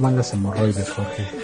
¿Cómo van hemorroides, Jorge?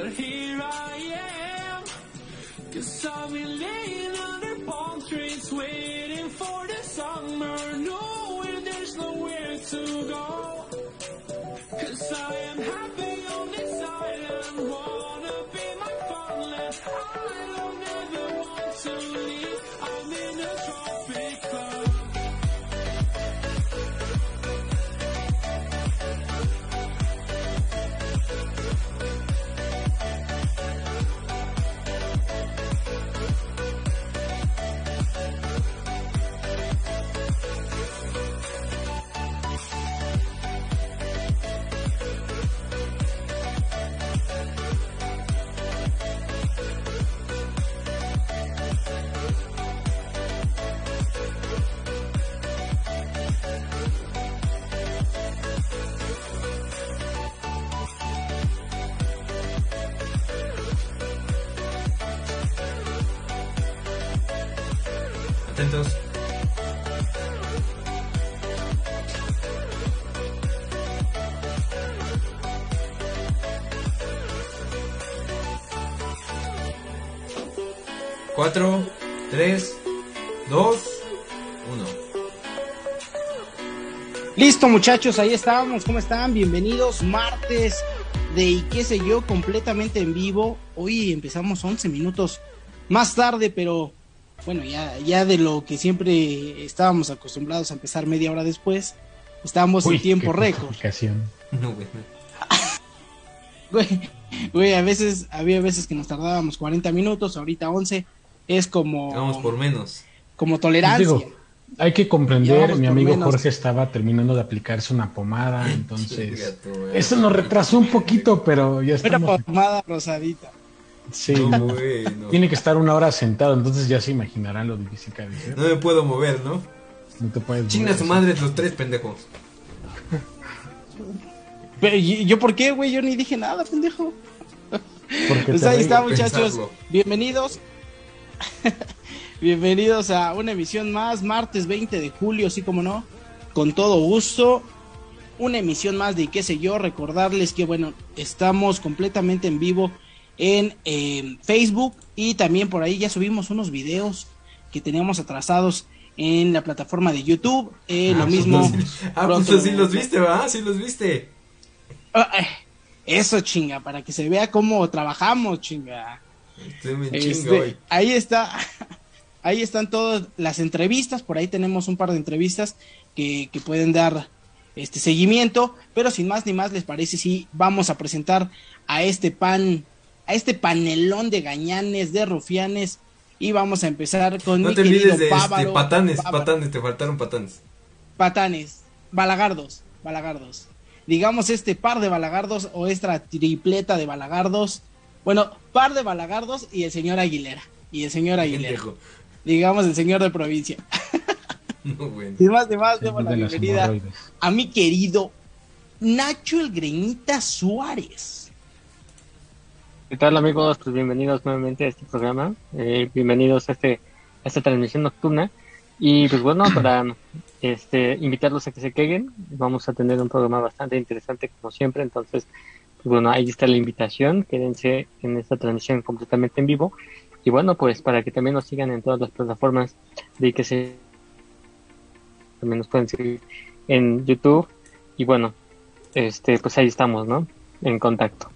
But here I am, cause I've been laying under palm trees waiting for the summer, knowing there's nowhere to go. Cause I 3, 2, 1. Listo muchachos, ahí estábamos, ¿cómo están? Bienvenidos martes de y qué sé yo, completamente en vivo. Hoy empezamos 11 minutos más tarde, pero bueno, ya, de lo que siempre estábamos acostumbrados a empezar media hora después, estábamos Uy, en tiempo récord. No, güey, güey, a veces, había veces que nos tardábamos 40 minutos, ahorita 11 es como... Vamos por menos. Como tolerancia. hay que comprender, mi amigo Jorge estaba terminando de aplicarse una pomada, entonces... eso nos retrasó un poquito, pero ya estamos... Una pomada rosadita. Sí, tiene que estar una hora sentado, entonces ya se imaginarán lo difícil que es. No me puedo mover, ¿no? No te puedes Chinga su madre los tres pendejos. ¿Yo por qué, güey? Yo ni dije nada, pendejo. pues ahí está, muchachos. Bienvenidos Bienvenidos a una emisión más, martes 20 de julio, sí como no, con todo gusto. Una emisión más de qué sé yo, recordarles que bueno, estamos completamente en vivo en eh, Facebook y también por ahí ya subimos unos videos que teníamos atrasados en la plataforma de YouTube. Eh, lo ah, pues mismo. ah, pues sí los viste, ¿va? Sí los viste. Ah, eh, Eso, chinga, para que se vea cómo trabajamos, chinga. Este, ahí está, ahí están todas las entrevistas, por ahí tenemos un par de entrevistas que, que pueden dar este seguimiento, pero sin más ni más les parece si vamos a presentar a este pan, a este panelón de gañanes, de rufianes, y vamos a empezar con no te olvides de este, patanes, patanes, te faltaron patanes. Patanes, balagardos, balagardos. Digamos este par de balagardos o esta tripleta de balagardos. Bueno, par de balagardos y el señor Aguilera. Y el señor Aguilera. Digamos el señor de provincia. No, bueno. Sin más, de más, demos la bienvenida a mi querido Nacho el Greñita Suárez. ¿Qué tal amigos? Pues bienvenidos nuevamente a este programa, eh, bienvenidos a, este, a esta transmisión nocturna y pues bueno, para este, invitarlos a que se queden, vamos a tener un programa bastante interesante como siempre, entonces bueno, ahí está la invitación, quédense en esta transmisión completamente en vivo y bueno, pues para que también nos sigan en todas las plataformas de que se también nos pueden seguir en YouTube y bueno, este pues ahí estamos, ¿no? En contacto.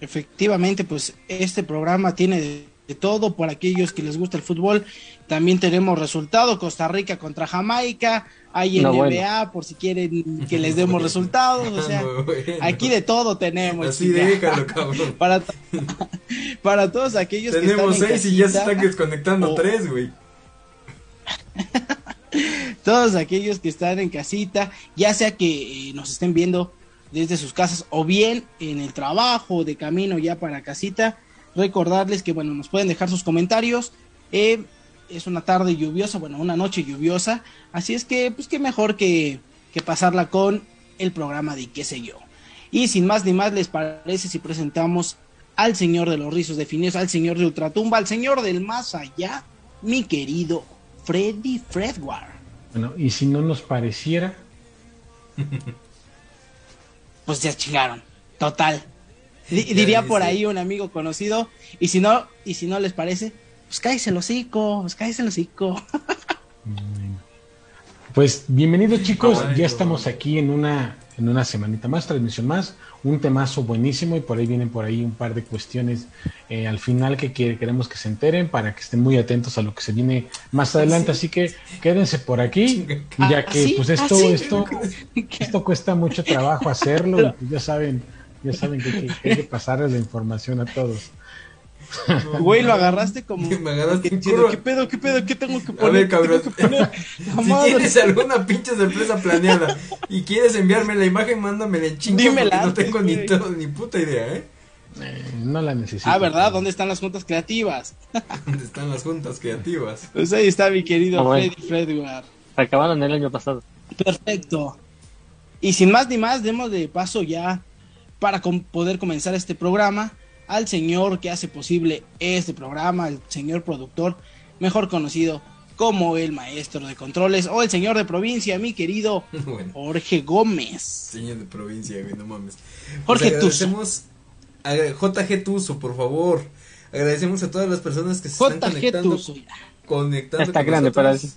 Efectivamente, pues este programa tiene de, todo por aquellos que les gusta el fútbol. También tenemos resultado, Costa Rica contra Jamaica, hay NBA por si quieren que les demos resultados, o sea, aquí de todo tenemos. Así déjalo, cabrón. para, para todos aquellos que están seis y ya se están desconectando tres, güey. todos aquellos que están en casita, ya sea que eh, nos estén viendo desde sus casas o bien en el trabajo de camino ya para casita. Recordarles que, bueno, nos pueden dejar sus comentarios. Eh, es una tarde lluviosa, bueno, una noche lluviosa. Así es que, pues qué mejor que, que pasarla con el programa de qué sé yo. Y sin más ni más, ¿les parece si presentamos al señor de los rizos definidos, al señor de Ultratumba, al señor del más allá, mi querido Freddy Fredward? Bueno, y si no nos pareciera, pues ya chingaron. Total. diría por ahí un amigo conocido. Y si no, y si no les parece, pues cállese el hocico, pues cállese el hocico. Pues bienvenidos chicos, ya estamos aquí en una, en una semanita más, transmisión más un temazo buenísimo y por ahí vienen por ahí un par de cuestiones eh, al final que queremos que se enteren para que estén muy atentos a lo que se viene más adelante. Así que quédense por aquí, ya que pues esto, esto, esto cuesta mucho trabajo hacerlo. Pues, ya saben, ya saben que, que hay que pasarles la información a todos. Güey, lo agarraste como. Me agarraste ¿Qué, ¿Qué pedo? ¿Qué pedo? ¿Qué tengo que poner? A ver, cabrón. si tienes alguna pinche sorpresa planeada y quieres enviarme la imagen, mándamela en chingo. Dímela. No tengo ni, ni puta idea, ¿eh? ¿eh? no la necesito. Ah, ¿verdad? ¿Dónde están las juntas creativas? ¿Dónde están las juntas creativas? Pues ahí está mi querido oh, Freddy Fredward. Se acabaron el año pasado. Perfecto. Y sin más ni más, demos de paso ya para poder comenzar este programa al señor que hace posible este programa, el señor productor, mejor conocido como el maestro de controles o el señor de provincia, mi querido Jorge Gómez. Señor de provincia, güey, no mames. Jorge pues agradecemos a JG Tuso, por favor. Agradecemos a todas las personas que se están conectando. Tuso, conectando ya está grande para eso.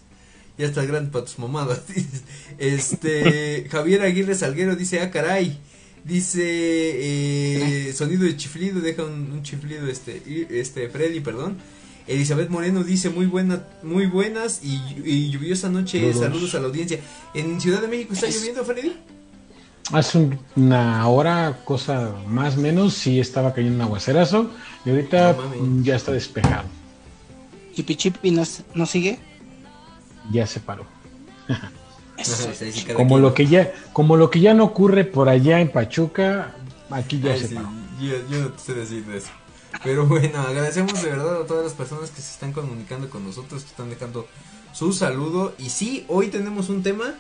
Ya está grande para tus mamadas. Este Javier Aguirre Salguero dice, "Ah, caray." Dice eh, sonido de chiflido, deja un, chiflido este, este Freddy, perdón. Elizabeth Moreno dice muy buena, muy buenas y, lluviosa noche, saludos. a la audiencia. ¿En Ciudad de México está lloviendo, Freddy? Hace una hora, cosa más o menos, sí estaba cayendo un aguacerazo y ahorita ya está despejado. ¿Chipi Chipi no, no sigue? Ya se paró. como lo que ya, como lo que ya no ocurre por allá en Pachuca, aquí ya se yo, no te sé decir eso. Pero bueno, agradecemos de verdad a todas las personas que se están comunicando con nosotros, que están dejando su saludo. Y sí, hoy tenemos un tema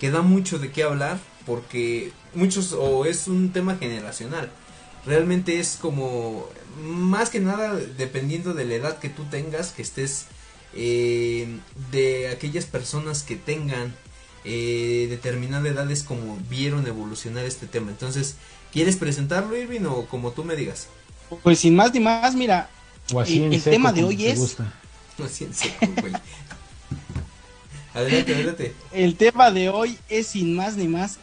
que da mucho de qué hablar, porque muchos, o es un tema generacional. Realmente es como, más que nada, dependiendo de la edad que tú tengas, que estés eh, de aquellas personas que tengan eh, determinada edad es como vieron evolucionar este tema. Entonces, ¿quieres presentarlo, Irving, o como tú me digas? Pues sin más ni más, mira, el, tema de hoy es... adelante, adelante. El tema de hoy es sin más ni más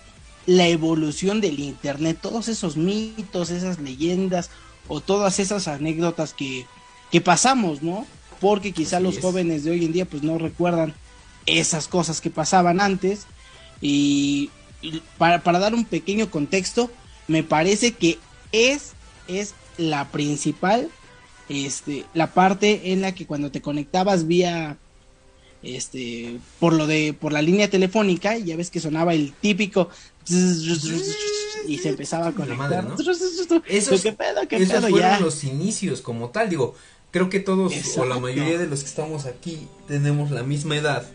la evolución del Internet, todos esos mitos, esas leyendas o todas esas anécdotas que, que pasamos, ¿no? Porque quizá los jóvenes de hoy en día pues no recuerdan esas cosas que pasaban antes. Y, para, para dar un pequeño contexto, me parece que es, es la principal, este, la parte en la que cuando te conectabas vía este por lo de por la línea telefónica ya ves que sonaba el típico y se empezaba a conectar. esos, fueron los inicios como tal digo creo que todos o la mayoría de los que estamos aquí tenemos la misma edad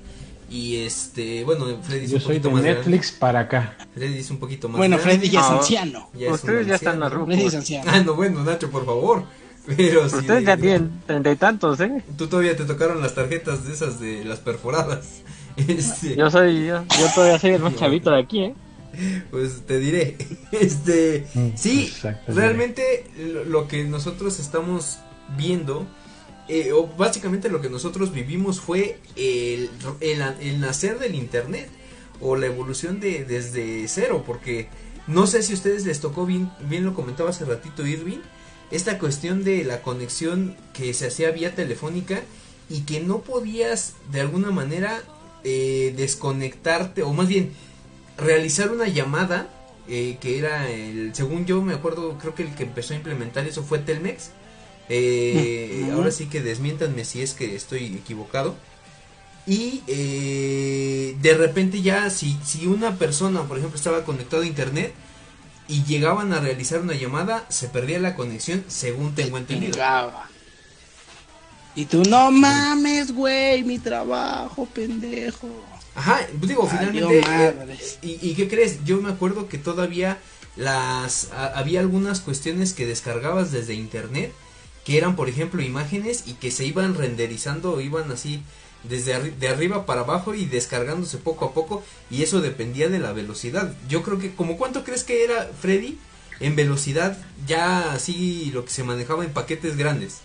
y este, bueno, Freddy es Yo un soy de más Netflix para acá. Freddy es un poquito más Bueno, Freddy ya es ah, anciano. Ustedes ya están arrugados. Freddy es anciano. Ah, no, bueno, Nacho, por favor. Pero Ustedes ya tienen treinta y tantos, ¿eh? Tú todavía te tocaron las tarjetas de esas de las perforadas. Este... Yo soy, yo, yo todavía soy el más chavito de aquí, ¿eh? Pues te diré. Este, mm, sí, realmente lo que nosotros estamos viendo eh, o básicamente lo que nosotros vivimos fue el, el, nacer del Internet o la evolución de desde cero, porque no sé si a ustedes les tocó bien, bien lo comentaba hace ratito Irving, esta cuestión de la conexión que se hacía vía telefónica y que no podías de alguna manera eh, desconectarte o más bien realizar una llamada eh, que era el según yo me acuerdo creo que el que empezó a implementar eso fue Telmex eh, ahora sí que desmiéntanme si es que estoy equivocado. Y eh, de repente ya, si, si una persona, por ejemplo, estaba conectado a internet y llegaban a realizar una llamada, se perdía la conexión, según tengo entendido. Y tú, no mames, güey, mi trabajo, pendejo. Ajá, pues digo, finalmente. Eh, y, ¿Y qué crees? Yo me acuerdo que todavía las había algunas cuestiones que descargabas desde internet que eran por ejemplo imágenes y que se iban renderizando, iban así desde de arriba para abajo y descargándose poco a poco y eso dependía de la velocidad. Yo creo que como cuánto crees que era Freddy en velocidad ya así lo que se manejaba en paquetes grandes.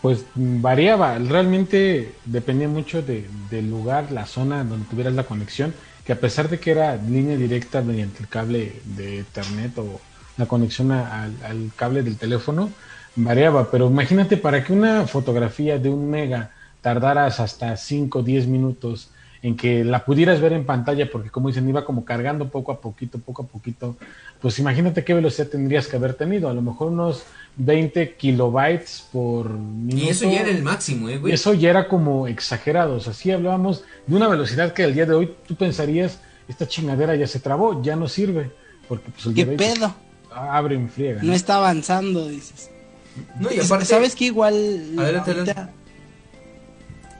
Pues variaba, realmente dependía mucho de, del lugar, la zona donde tuvieras la conexión, que a pesar de que era línea directa mediante el cable de Ethernet o la conexión al cable del teléfono, variaba, pero imagínate para que una fotografía de un mega tardaras hasta 5 o 10 minutos en que la pudieras ver en pantalla, porque como dicen, iba como cargando poco a poquito, poco a poquito, pues imagínate qué velocidad tendrías que haber tenido, a lo mejor unos 20 kilobytes por minuto. Y eso ya era el máximo, ¿eh, güey? Eso ya era como exagerado, o sea, sí hablábamos de una velocidad que al día de hoy tú pensarías, esta chingadera ya se trabó, ya no sirve, porque pues el ¿Qué pedo? abre en friega. ¿no? está avanzando, dices. No, y aparte. ¿Sabes qué? Igual.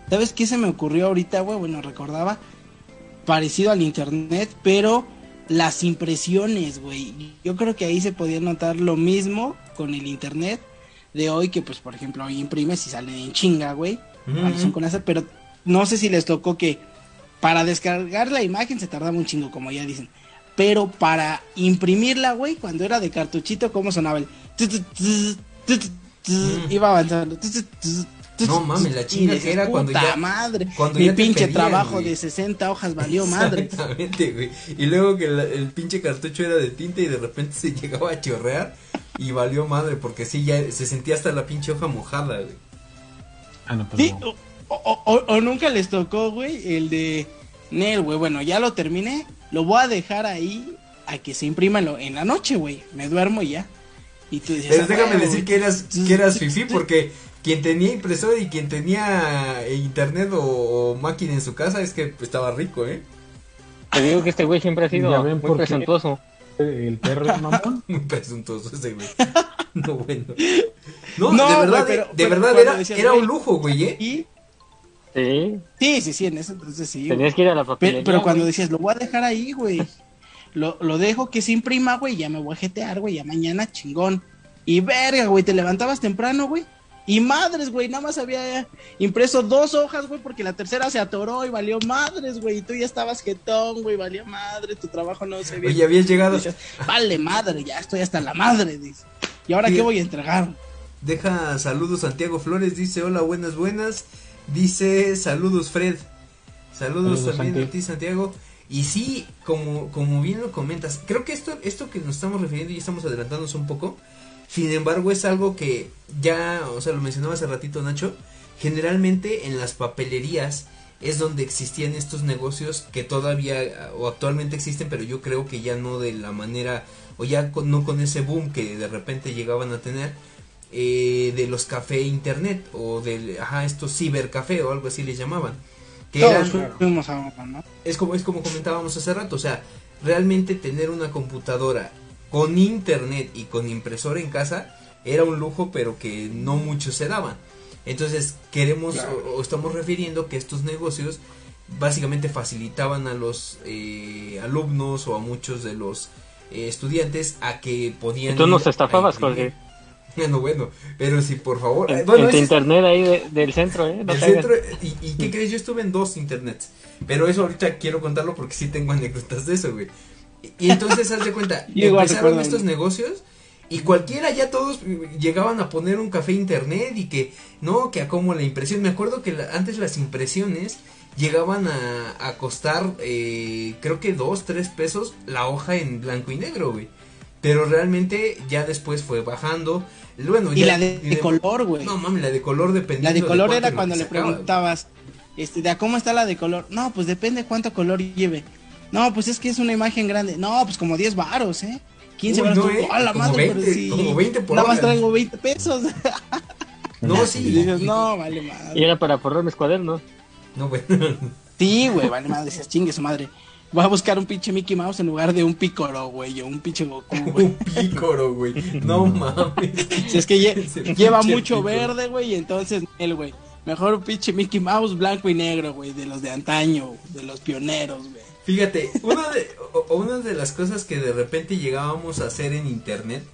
¿Sabes qué se me ocurrió ahorita, güey? Bueno, recordaba. Parecido al internet, pero las impresiones, güey. Yo creo que ahí se podía notar lo mismo con el internet de hoy, que pues, por ejemplo, hoy imprimes y salen en chinga, güey. con pero no sé si les tocó que para descargar la imagen se tardaba un chingo, como ya dicen. Pero para imprimirla, güey, cuando era de cartuchito, ¿cómo sonaba el... Iba avanzando. No mames, la chinga era cuando ya. madre. Cuando Mi pinche trabajo de 60 hojas valió madre. Exactamente, güey. Y luego que el pinche cartucho era de tinta y de repente se llegaba a chorrear y valió madre porque sí, ya se sentía hasta la pinche hoja mojada, güey. Ah, no, pues o, nunca les tocó, güey, el de Nel, güey. Bueno, ya lo terminé. Lo voy a dejar ahí a que se imprima en la noche, güey. Me duermo y ya. Pero déjame decir que eras, que eras fifi porque quien tenía impresora y quien tenía internet o, máquina en su casa es que estaba rico, ¿eh? Te digo que este güey siempre ha sido muy presuntuoso. El perro es mamón. muy presuntuoso ese güey. No, bueno. No, de verdad, de verdad era, era un lujo, güey, ¿eh? ¿Y? Sí. Sí, sí, sí, en ese entonces sí. Tenías que ir a la papelería. Pero, pero cuando decías, lo voy a dejar ahí, güey lo, lo dejo que se imprima, güey, ya me voy a jetear, güey, ya mañana chingón. Y verga, güey, te levantabas temprano, güey. Y madres, güey, nada más había impreso dos hojas, güey, porque la tercera se atoró y valió madres, güey. Y tú ya estabas jetón, güey, valió madre, tu trabajo no se vio. Y habías llegado. vale madre, ya estoy hasta la madre, dice. ¿Y ahora qué voy a entregar? Deja saludos Santiago Flores, dice hola, buenas, buenas. Dice saludos Fred. Saludos, también a ti, Santiago. Y sí, como, como bien lo comentas, creo que esto, esto que nos estamos refiriendo y estamos adelantándonos un poco, sin embargo es algo que ya, o sea, lo mencionaba hace ratito Nacho, generalmente en las papelerías es donde existían estos negocios que todavía o actualmente existen, pero yo creo que ya no de la manera, o ya no con ese boom que de repente llegaban a tener, eh, de los café internet o de ajá, estos cibercafé o algo así les llamaban es como, es como comentábamos hace rato, o sea, realmente tener una computadora con internet y con impresora en casa era un lujo, pero que no muchos se daban. Entonces, queremos o, estamos refiriendo que estos negocios básicamente facilitaban a los eh, alumnos o a muchos de los eh, estudiantes a que podían. tú nos estafabas, Jorge. Bueno, bueno, pero si por favor. En, bueno, internet ahí del centro, ¿eh? del centro, y, y, ¿qué crees? Yo estuve en dos internets. Pero eso ahorita quiero contarlo porque sí tengo anécdotas de eso, güey. Y, entonces, haz de cuenta, empezaron estos negocios y cualquiera ya todos llegaban a poner un café internet y que, no, que a como la impresión. Me acuerdo que antes las impresiones llegaban a, a costar, eh, creo que dos, tres pesos la hoja en blanco y negro, güey. Pero realmente ya después fue bajando. Bueno, y la de, color, güey. No mames, la de color dependía. La de color era cuando le preguntabas, este, de cómo está la de color. No, pues depende cuánto color lleve. No, pues es que es una imagen grande. No, pues como 10 varos, ¿eh? 15 varos. No, eh, la madre, 20, pero sí. Como 20 por Nada más traigo 20 pesos. no, sí. Y dices, no, vale madre. Y era para forrar mis cuadernos. No, güey. sí, güey, vale madre. Decías, chingue su madre. Voy a buscar un pinche Mickey Mouse en lugar de un Picoro, güey, o un pinche Goku, güey. un Picoro, güey. No mames. Si es que lleva mucho verde, güey, entonces él, güey. Mejor un pinche Mickey Mouse blanco y negro, güey, de los de antaño, de los pioneros, güey. Fíjate, una de, una de las cosas que de repente llegábamos a hacer en internet,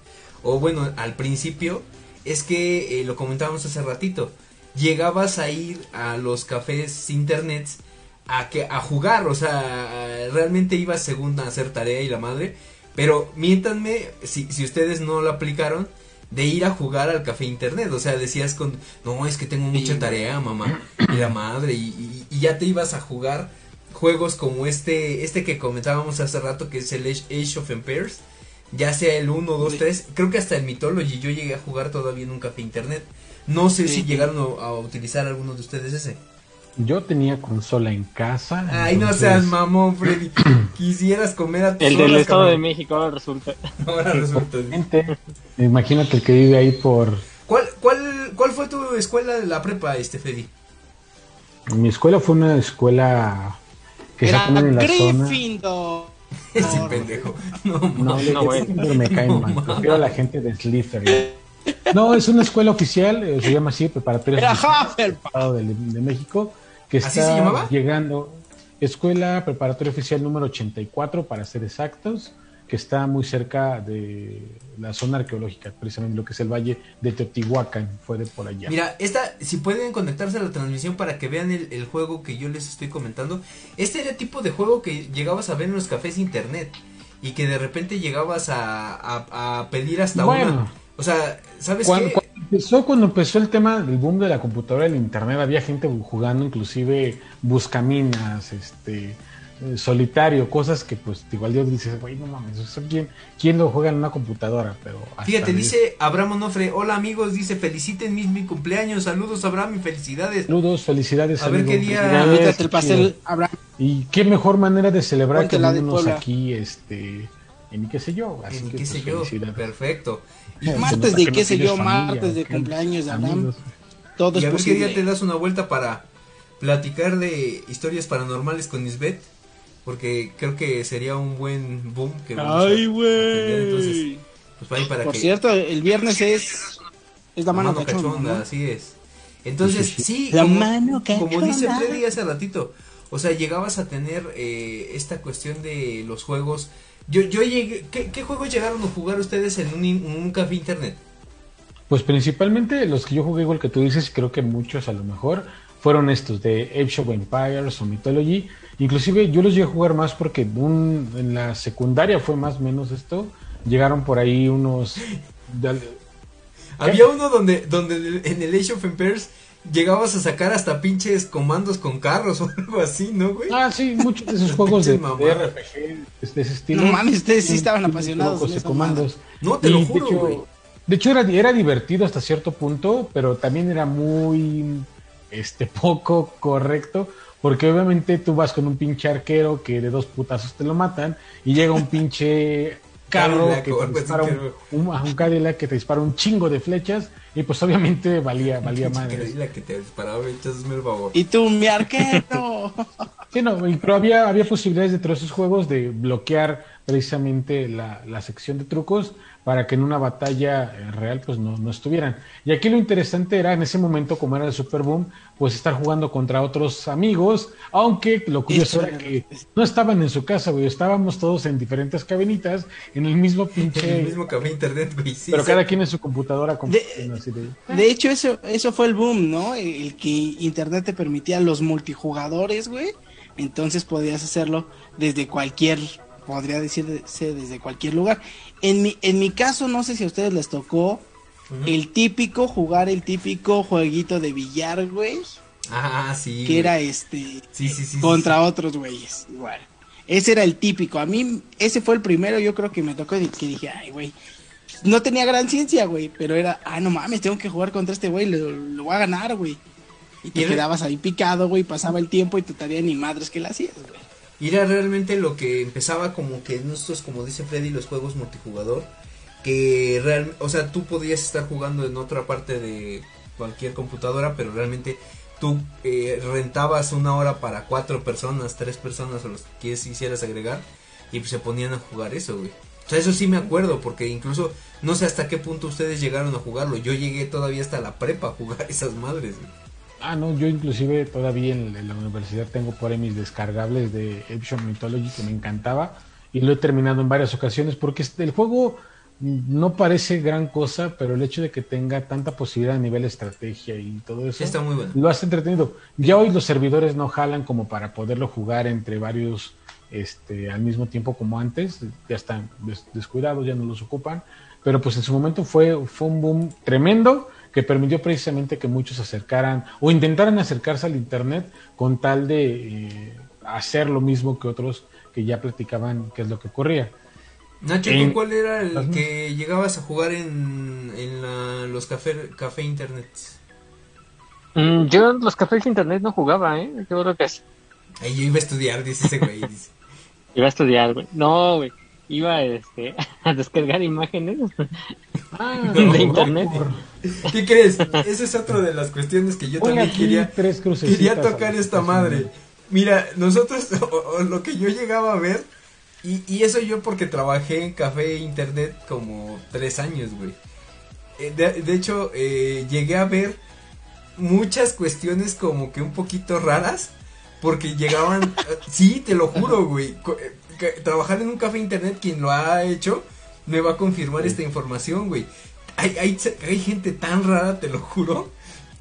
o bueno, al principio, es que eh, lo comentábamos hace ratito. Llegabas a ir a los cafés internets a, que, a jugar, o sea, realmente iba según a hacer tarea y la madre. Pero miéntanme, si, si ustedes no lo aplicaron, de ir a jugar al café internet. O sea, decías con, no, es que tengo mucha tarea, mamá, y la madre, y, ya te ibas a jugar juegos como este, este que comentábamos hace rato, que es el Age of Empires. Ya sea el 1, 2, 3, creo que hasta el Mythology yo llegué a jugar todavía en un café internet. No sé si llegaron a, utilizar alguno de ustedes ese. Yo tenía consola en casa. Ay, no seas mamón, Freddy. Quisieras comer a tu El del Estado de México ahora resulta. Ahora resulta. Imagínate el que vive ahí por. ¿Cuál, cuál, ¿Cuál fue tu escuela de la prepa, este Freddy? Mi escuela fue una escuela que Era se en la Gryffindor. Ese pendejo. No, no, no, bueno. me caen mal. Prefiero a la gente de Slytherin. No, es una escuela oficial, eh, se llama así, preparatoria de, de, México, que está llegando, escuela preparatoria oficial número 84 para ser exactos, que está muy cerca de la zona arqueológica, precisamente lo que es el valle de Teotihuacán, fue de por allá. Mira, esta, si pueden conectarse a la transmisión para que vean el, juego que yo les estoy comentando, este era el tipo de juego que llegabas a ver en los cafés internet y que de repente llegabas a, pedir hasta una o sea, ¿sabes cuando, qué? Empezó, cuando empezó el tema del boom de la computadora y el internet, había gente jugando inclusive buscaminas, este, eh, solitario, cosas que pues igual Dios dice, güey, no mames, ¿quién, ¿quién, lo juega en una computadora? Pero Fíjate, dice Abraham Onofre, hola amigos, dice, feliciten mi, cumpleaños, saludos Abraham y felicidades. Saludos, felicidades. A ver qué día el pastel, Abraham. Y qué mejor manera de celebrar que unos aquí, este, en qué sé yo. Así en qué sé pues, yo, perfecto. martes de qué sé yo, martes de cumpleaños de Adam. Todo y a ver qué día te das una vuelta para platicar de historias paranormales con Isbeth. Porque creo que sería un buen boom que Ay, güey. Pues para Por cierto, el viernes es es la mano, cachonda, así es. Entonces, sí, la como, mano como dice Freddy hace ratito, o sea, llegabas a tener eh, esta cuestión de los juegos yo, yo llegué, ¿qué, juegos llegaron a jugar ustedes en un, café internet? Pues principalmente los que yo jugué igual que tú dices, creo que muchos a lo mejor, fueron estos de Age of Empires o Mythology. Inclusive yo los llegué a jugar más porque en la secundaria fue más o menos esto. Llegaron por ahí unos... Había uno donde, donde en el Age of Empires llegabas a sacar hasta pinches comandos con carros o algo así, ¿no, güey? Ah, sí, muchos de esos juegos de, de. RPG de ese estilo. No mames, ustedes sí estaban apasionados de esa comandos. No, te Y, lo de juro, hecho- güey. De hecho, era, era divertido hasta cierto punto, pero también era muy este poco correcto. Porque obviamente tú vas con un pinche arquero que de dos putazos te lo matan y llega un pinche carro Cadillac que te dispara un, un, a un Cadillac que te dispara un chingo de flechas y pues obviamente valía, valía madre. Cadillac la que te disparaba, echas el favor. Y tú, mi arquero. Sí, no, pero había, había posibilidades dentro de esos juegos de bloquear precisamente la, la sección de trucos para que en una batalla eh, real pues no, no estuvieran. Y aquí lo interesante era en ese momento, como era el Super Boom, pues estar jugando contra otros amigos, aunque lo curioso era que no estaban en su casa, güey, estábamos todos en diferentes cabinitas, en el mismo En pinche... el mismo café internet, güey. Sí, pero sí. cada quien en su computadora. con- De- así de- De hecho, eso, eso fue el boom, ¿no? El que Internet te permitía los multijugadores, güey. Entonces podías hacerlo desde cualquier, podría decirse desde cualquier lugar. En mi, en mi caso, no sé si a ustedes les tocó el típico, jugar el típico jueguito de billar, güey. Ah, sí. Que güey. era este, Sí, sí, sí. contra otros güeyes. Igual. Ese era el típico. A mí, ese fue el primero, yo creo que me tocó y que dije, ay, güey. No tenía gran ciencia, güey, pero era, ah, no mames, tengo que jugar contra este güey, lo, lo voy a ganar, güey. Y te Y quedabas ahí picado, güey, pasaba el tiempo y tu tarea ni madres que la hacías, güey. Y era realmente lo que empezaba como que en estos, como dice Freddy, los juegos multijugador. Que o sea, tú podías estar jugando en otra parte de cualquier computadora, pero realmente tú eh, rentabas una hora para cuatro personas, tres personas o los que quisieras agregar y pues se ponían a jugar eso, güey. O sea, eso sí me acuerdo, porque incluso no sé hasta qué punto ustedes llegaron a jugarlo. Yo llegué todavía hasta la prepa a jugar esas madres, güey. Ah, no, yo inclusive todavía en, en la universidad tengo por ahí mis descargables de Action Mythology que me encantaba y lo he terminado en varias ocasiones porque el juego no parece gran cosa, pero el hecho de que tenga tanta posibilidad a nivel estrategia y todo eso Está muy bueno. lo hace entretenido. Ya hoy los servidores no jalan como para poderlo jugar entre varios este, al mismo tiempo como antes, ya están des- descuidados, ya no los ocupan, pero pues en su momento fue, fue un boom tremendo que permitió precisamente que muchos se acercaran o intentaran acercarse al Internet con tal de eh, hacer lo mismo que otros que ya platicaban qué es lo que ocurría. Nacho, En- ¿tú cuál era el que llegabas a jugar en, en la- los café, café internet? Mm, yo en los cafés de internet no jugaba, ¿eh? Yo creo que es- Ahí yo iba a estudiar, dice ese güey. dice. iba a estudiar, güey. No, güey. Iba este, a descargar imágenes. Ah, De internet. ¿Qué crees? Esa es otra de las cuestiones que yo también quería, tres quería tocar esta madre. Mira, nosotros, o- o lo que yo llegaba a ver, y, y eso yo porque trabajé en café e internet como tres años, güey. Eh, de, de hecho, eh, llegué a ver muchas cuestiones como que un poquito raras, porque llegaban, eh, sí, te lo juro, güey. Trabajar en un café internet, quien lo ha hecho, me va a confirmar esta información, güey. Hay, hay, hay gente tan rara, te lo juro,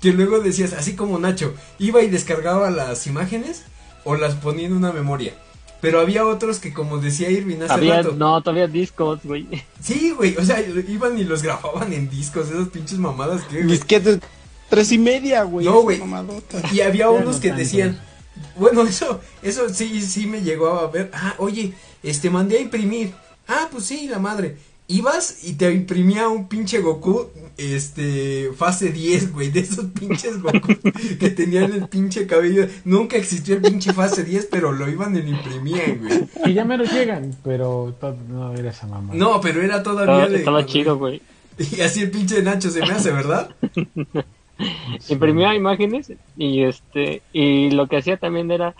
que luego decías, así como Nacho, iba y descargaba las imágenes o las ponía en una memoria. Pero había otros que, como decía Irving hace Había, rato, no, todavía discos, güey. sí, güey, o sea, iban y los grababan en discos, esas pinches mamadas que. Disquetes tres y media, güey. No, güey. Y había unos no que tanto. decían, bueno, eso, eso sí, sí me llegó a ver. Ah, oye, este, mandé a imprimir. Ah, pues sí, la madre. Ibas y te imprimía un pinche Goku, este, fase 10, güey, de esos pinches Goku que tenían el pinche cabello. Nunca existió el pinche fase 10, pero lo iban y lo imprimían, güey. Y ya menos llegan, pero no era esa mamá. No, pero era todavía Estaba, de. estaba chido, güey. Y así el pinche Nacho se me hace, ¿verdad? Imprimía imágenes y este y lo que hacía también era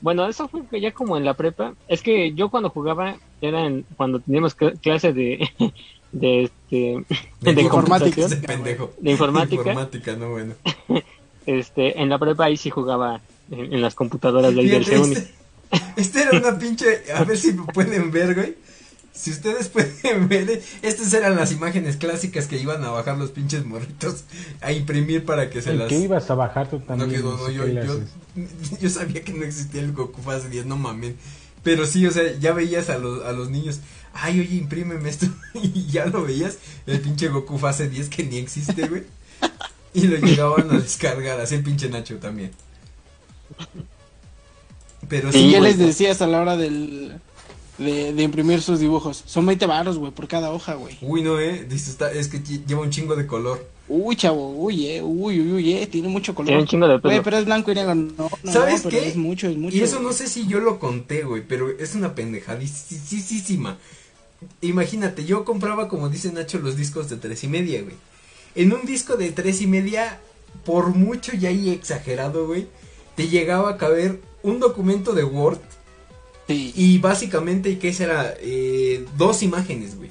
bueno eso fue ya como en la prepa es que yo cuando jugaba era en, cuando teníamos cl- clase de de este De de, informática. pendejo. de informática Informática, no bueno. este en la prepa ahí sí jugaba en, en las computadoras del del Fíjate, este, este era una pinche. A ver si me pueden ver, güey. Si ustedes pueden ver, estas eran las imágenes clásicas que iban a bajar los pinches morritos a imprimir para que se El las. que ibas a bajar tú No, también. que no, no no, sé yo, qué yo, sabía que no existía el Goku Fase 10, no mamen. Pero sí, o sea, ya veías a los, a los niños. Ay, oye, imprímeme esto. Y ya lo veías. El pinche Goku Fase 10 que ni existe, güey. Y lo llegaban a descargar, así el pinche Nacho también. Pero sí, ¿Y qué güey, les decías a la hora del, de, de imprimir sus dibujos? Son 20 baros, güey, por cada hoja, güey. Uy, no, eh, dice, está, es que lle- lleva un chingo de color. Uy, chavo, uy, eh, uy, uy, uy, eh, tiene mucho color. Tiene un chingo de Güey, pelo. pero es blanco y negro, no, no, ¿Sabes pero qué? es mucho, es mucho. Y eso no sé si yo lo conté, güey, pero es una pendejadísima. Imagínate, yo compraba, como dice Nacho, los discos de tres y media, güey. En un disco de tres y media, por mucho ya ahí exagerado, güey, te llegaba a caber un documento de Word Sí. y básicamente, ¿qué será? Eh, dos imágenes, güey.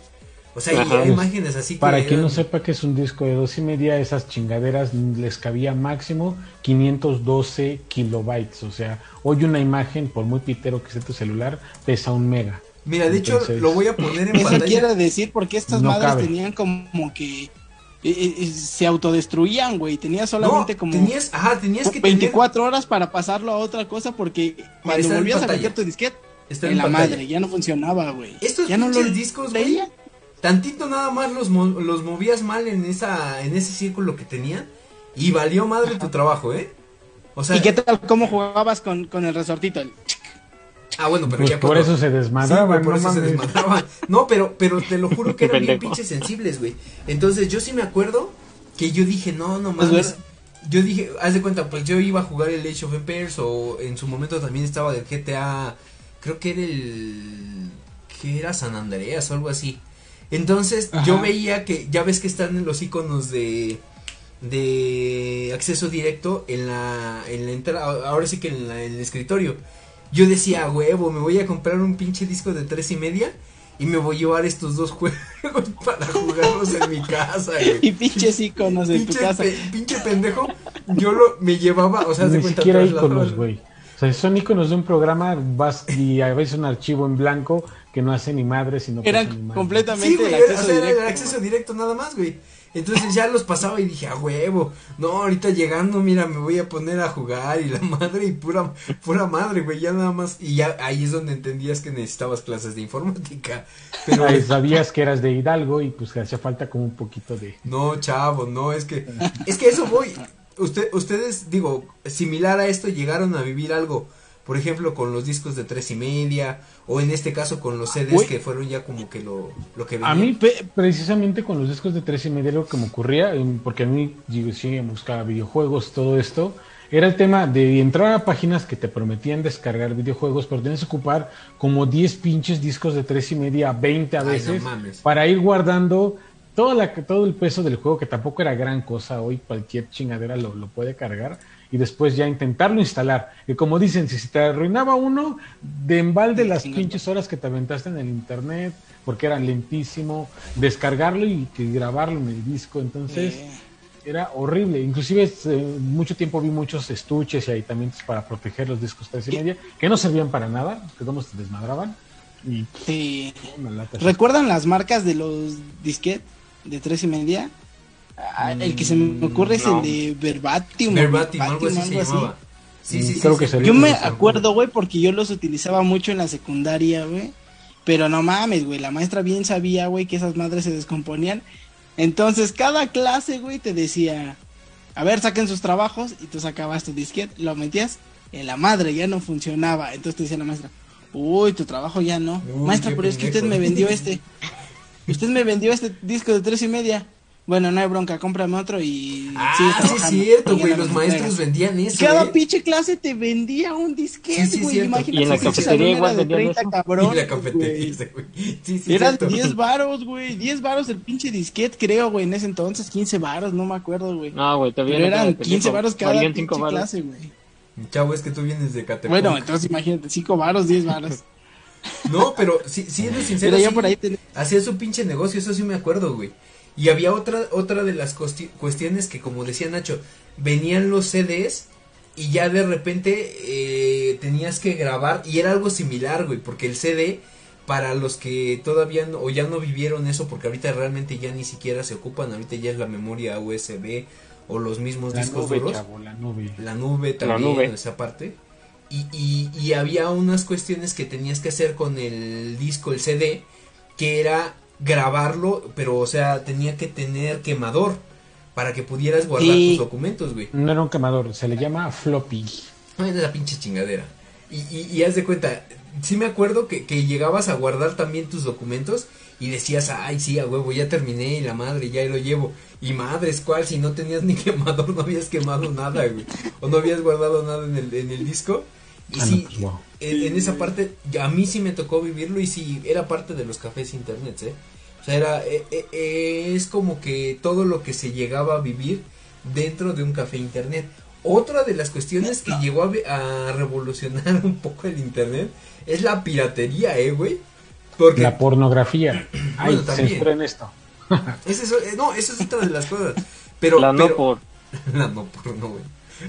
O sea, imágenes así que Para quien no sepa que es un disco de dos y media, esas chingaderas les cabía máximo 512 kilobytes. O sea, hoy una imagen, por muy pitero que sea tu celular, pesa un mega. Mira, de hecho, lo voy a poner en Eso pantalla. quiere decir porque estas No madres cabe. tenían como que eh, eh, se autodestruían, güey. Tenía solamente no, como tenías, ajá, tenías que 24 horas para pasarlo a otra cosa porque cuando volvías a meter tu disquete está en la pantalla. madre, ya no funcionaba, güey. Estos ya no pinches lo discos, güey. Tantito nada más los, mo- los movías mal en esa en ese círculo que tenía y valió madre tu trabajo, ¿eh? O sea, ¿Y qué tal cómo jugabas con, con el resortito? El- ah, bueno, pero Pues ya por cuando- eso se Sí, güey, desmadraban, por no eso se desmadraban. No, pero pero te lo juro que eran bien pinches sensibles, güey. Entonces, yo sí me acuerdo que yo dije, "No, no Pues, mames." Yo dije, haz de cuenta, pues yo iba a jugar el Age of Empires o en su momento también estaba del GTA, creo que era el que era San Andreas o algo así. Entonces, Ajá. yo veía que ya ves que están en los iconos de de acceso directo en la en la entrada, ahora sí que en, la- en el escritorio. Yo decía, "A huevo, me voy a comprar un pinche disco de tres y media y me voy a llevar estos dos juegos para jugarlos en mi casa, güey. Y pinches iconos tu Pinche, casa. pe- pinche pendejo, yo lo me llevaba, o sea, haz de Ni cuenta iconos, güey. O sea, son iconos de un programa, vas y a veces un archivo en blanco que no hace ni madre, sino que Eran ni completamente Sí, güey, el acceso o sea, era directo. el acceso directo nada más, güey. Entonces ya los pasaba y dije, a huevo, no, ahorita llegando, mira, me voy a poner a jugar y la madre y pura, pura madre, güey, ya nada más. Y ya ahí es donde entendías que necesitabas clases de informática. Pero Ahí sabías que eras de Hidalgo y pues que hacía falta como un poquito de... no, chavo, no, es que, es que eso voy. Usted, ustedes, digo, similar a esto, llegaron a vivir algo, por ejemplo, con los discos de tres y media, o en este caso con los CDs que fueron ya como que lo, lo que A venía. mí, pe- precisamente con los discos de tres y media, lo que me ocurría, porque a mí digo, sí buscaba videojuegos, todo esto, era el tema de entrar a páginas que te prometían descargar videojuegos, pero tienes que ocupar como 10 pinches discos de tres y media, 20 a Ay, no veces, para ir guardando toda la, todo el peso del juego, que tampoco era gran cosa, hoy cualquier chingadera lo, lo puede cargar, y después ya intentarlo instalar. Y como dicen, si se te arruinaba uno, de embalde las pinches horas que te aventaste en el internet, porque era lentísimo, descargarlo y que grabarlo en el disco, entonces era horrible. Inclusive eh, mucho tiempo vi muchos estuches y aditamentos para proteger los discos tres y media, que no servían para nada, que todos se desmadraban. Y sí. ¿Recuerdan las marcas de los disquet de tres y media? Ah, el que se me ocurre es el de Verbatim. Verbatim, algo así se algo así. llamaba. Sí, sí, sí. Creo sí. que sería- Yo me acuerdo, güey, porque yo los utilizaba mucho en la secundaria, güey. Pero no mames, güey, la maestra bien sabía, güey, que esas madres se descomponían. Entonces, cada clase, güey, te decía, a ver, saquen sus trabajos, y tú sacabas tu disquete, lo metías en la madre, ya no funcionaba. Entonces te decía la maestra, uy, tu trabajo ya no. Uy, maestra, pero es que usted me vendió este. Usted me vendió este disco de tres y media. Bueno, no hay bronca, cómprame otro y Ah, sigue sí es cierto, güey, los maestros vendían eso. Cada güey. pinche clase te vendía un disquete, Sí, sí, güey. Imagínate Y en la cafetería igual de vendían 30 eso. cabrones, y la cafetería, güey. güey. Sí, sí, Eran cierto. 10 varos, güey. 10 varos el pinche disquete, creo, güey. En ese entonces, 15 varos, no me acuerdo, güey. No, güey, todavía Pero eran tengo 15 pendejo. varos cada pinche varos. clase, güey. Chavo, es que tú vienes de Catepec. Bueno, entonces imagínate, 5 varos, 10 varos. No, pero sí, siendo sincero, Pero yo sí, por ahí tenía... hacía su pinche negocio, eso sí me acuerdo, güey. Y había otra, otra de las cuesti- cuestiones que, como decía Nacho, venían los CDs y ya de repente eh, tenías que grabar y era algo similar, güey, porque el CD, para los que todavía no, o ya no vivieron eso, porque ahorita realmente ya ni siquiera se ocupan, ahorita ya es la memoria USB o los mismos La discos nube, duros. chavo, la nube. La nube también, nube. esa parte. Y, y, y había unas cuestiones que tenías que hacer con el disco, el CD, que era grabarlo, pero o sea, tenía que tener quemador. para que pudieras guardar Sí. tus documentos, güey. No era un quemador, se le llama floppy. Ay, de la pinche chingadera. Y, y, y haz de cuenta, sí me acuerdo que, que llegabas a guardar también tus documentos y decías, ay, sí, a huevo, ya terminé y la madre, ya lo llevo. Y madres, ¿cuál? Si no tenías ni quemador, no habías quemado nada, güey. O no habías guardado nada en el, en el disco. Y Ah, no, sí, pues, wow. en, en esa parte, a mí sí me tocó vivirlo y sí, era parte de los cafés internet, ¿eh? O sea, era, eh, eh, eh, es como que todo lo que se llegaba a vivir dentro de un café internet. Otra de las cuestiones que llegó a, a revolucionar un poco el internet es la piratería, ¿eh, güey? Porque La pornografía. Ay, Bueno, también. censuren esto. es, eh, no, eso es otra de las cosas. Pero, la no pero- por. la no por no, güey.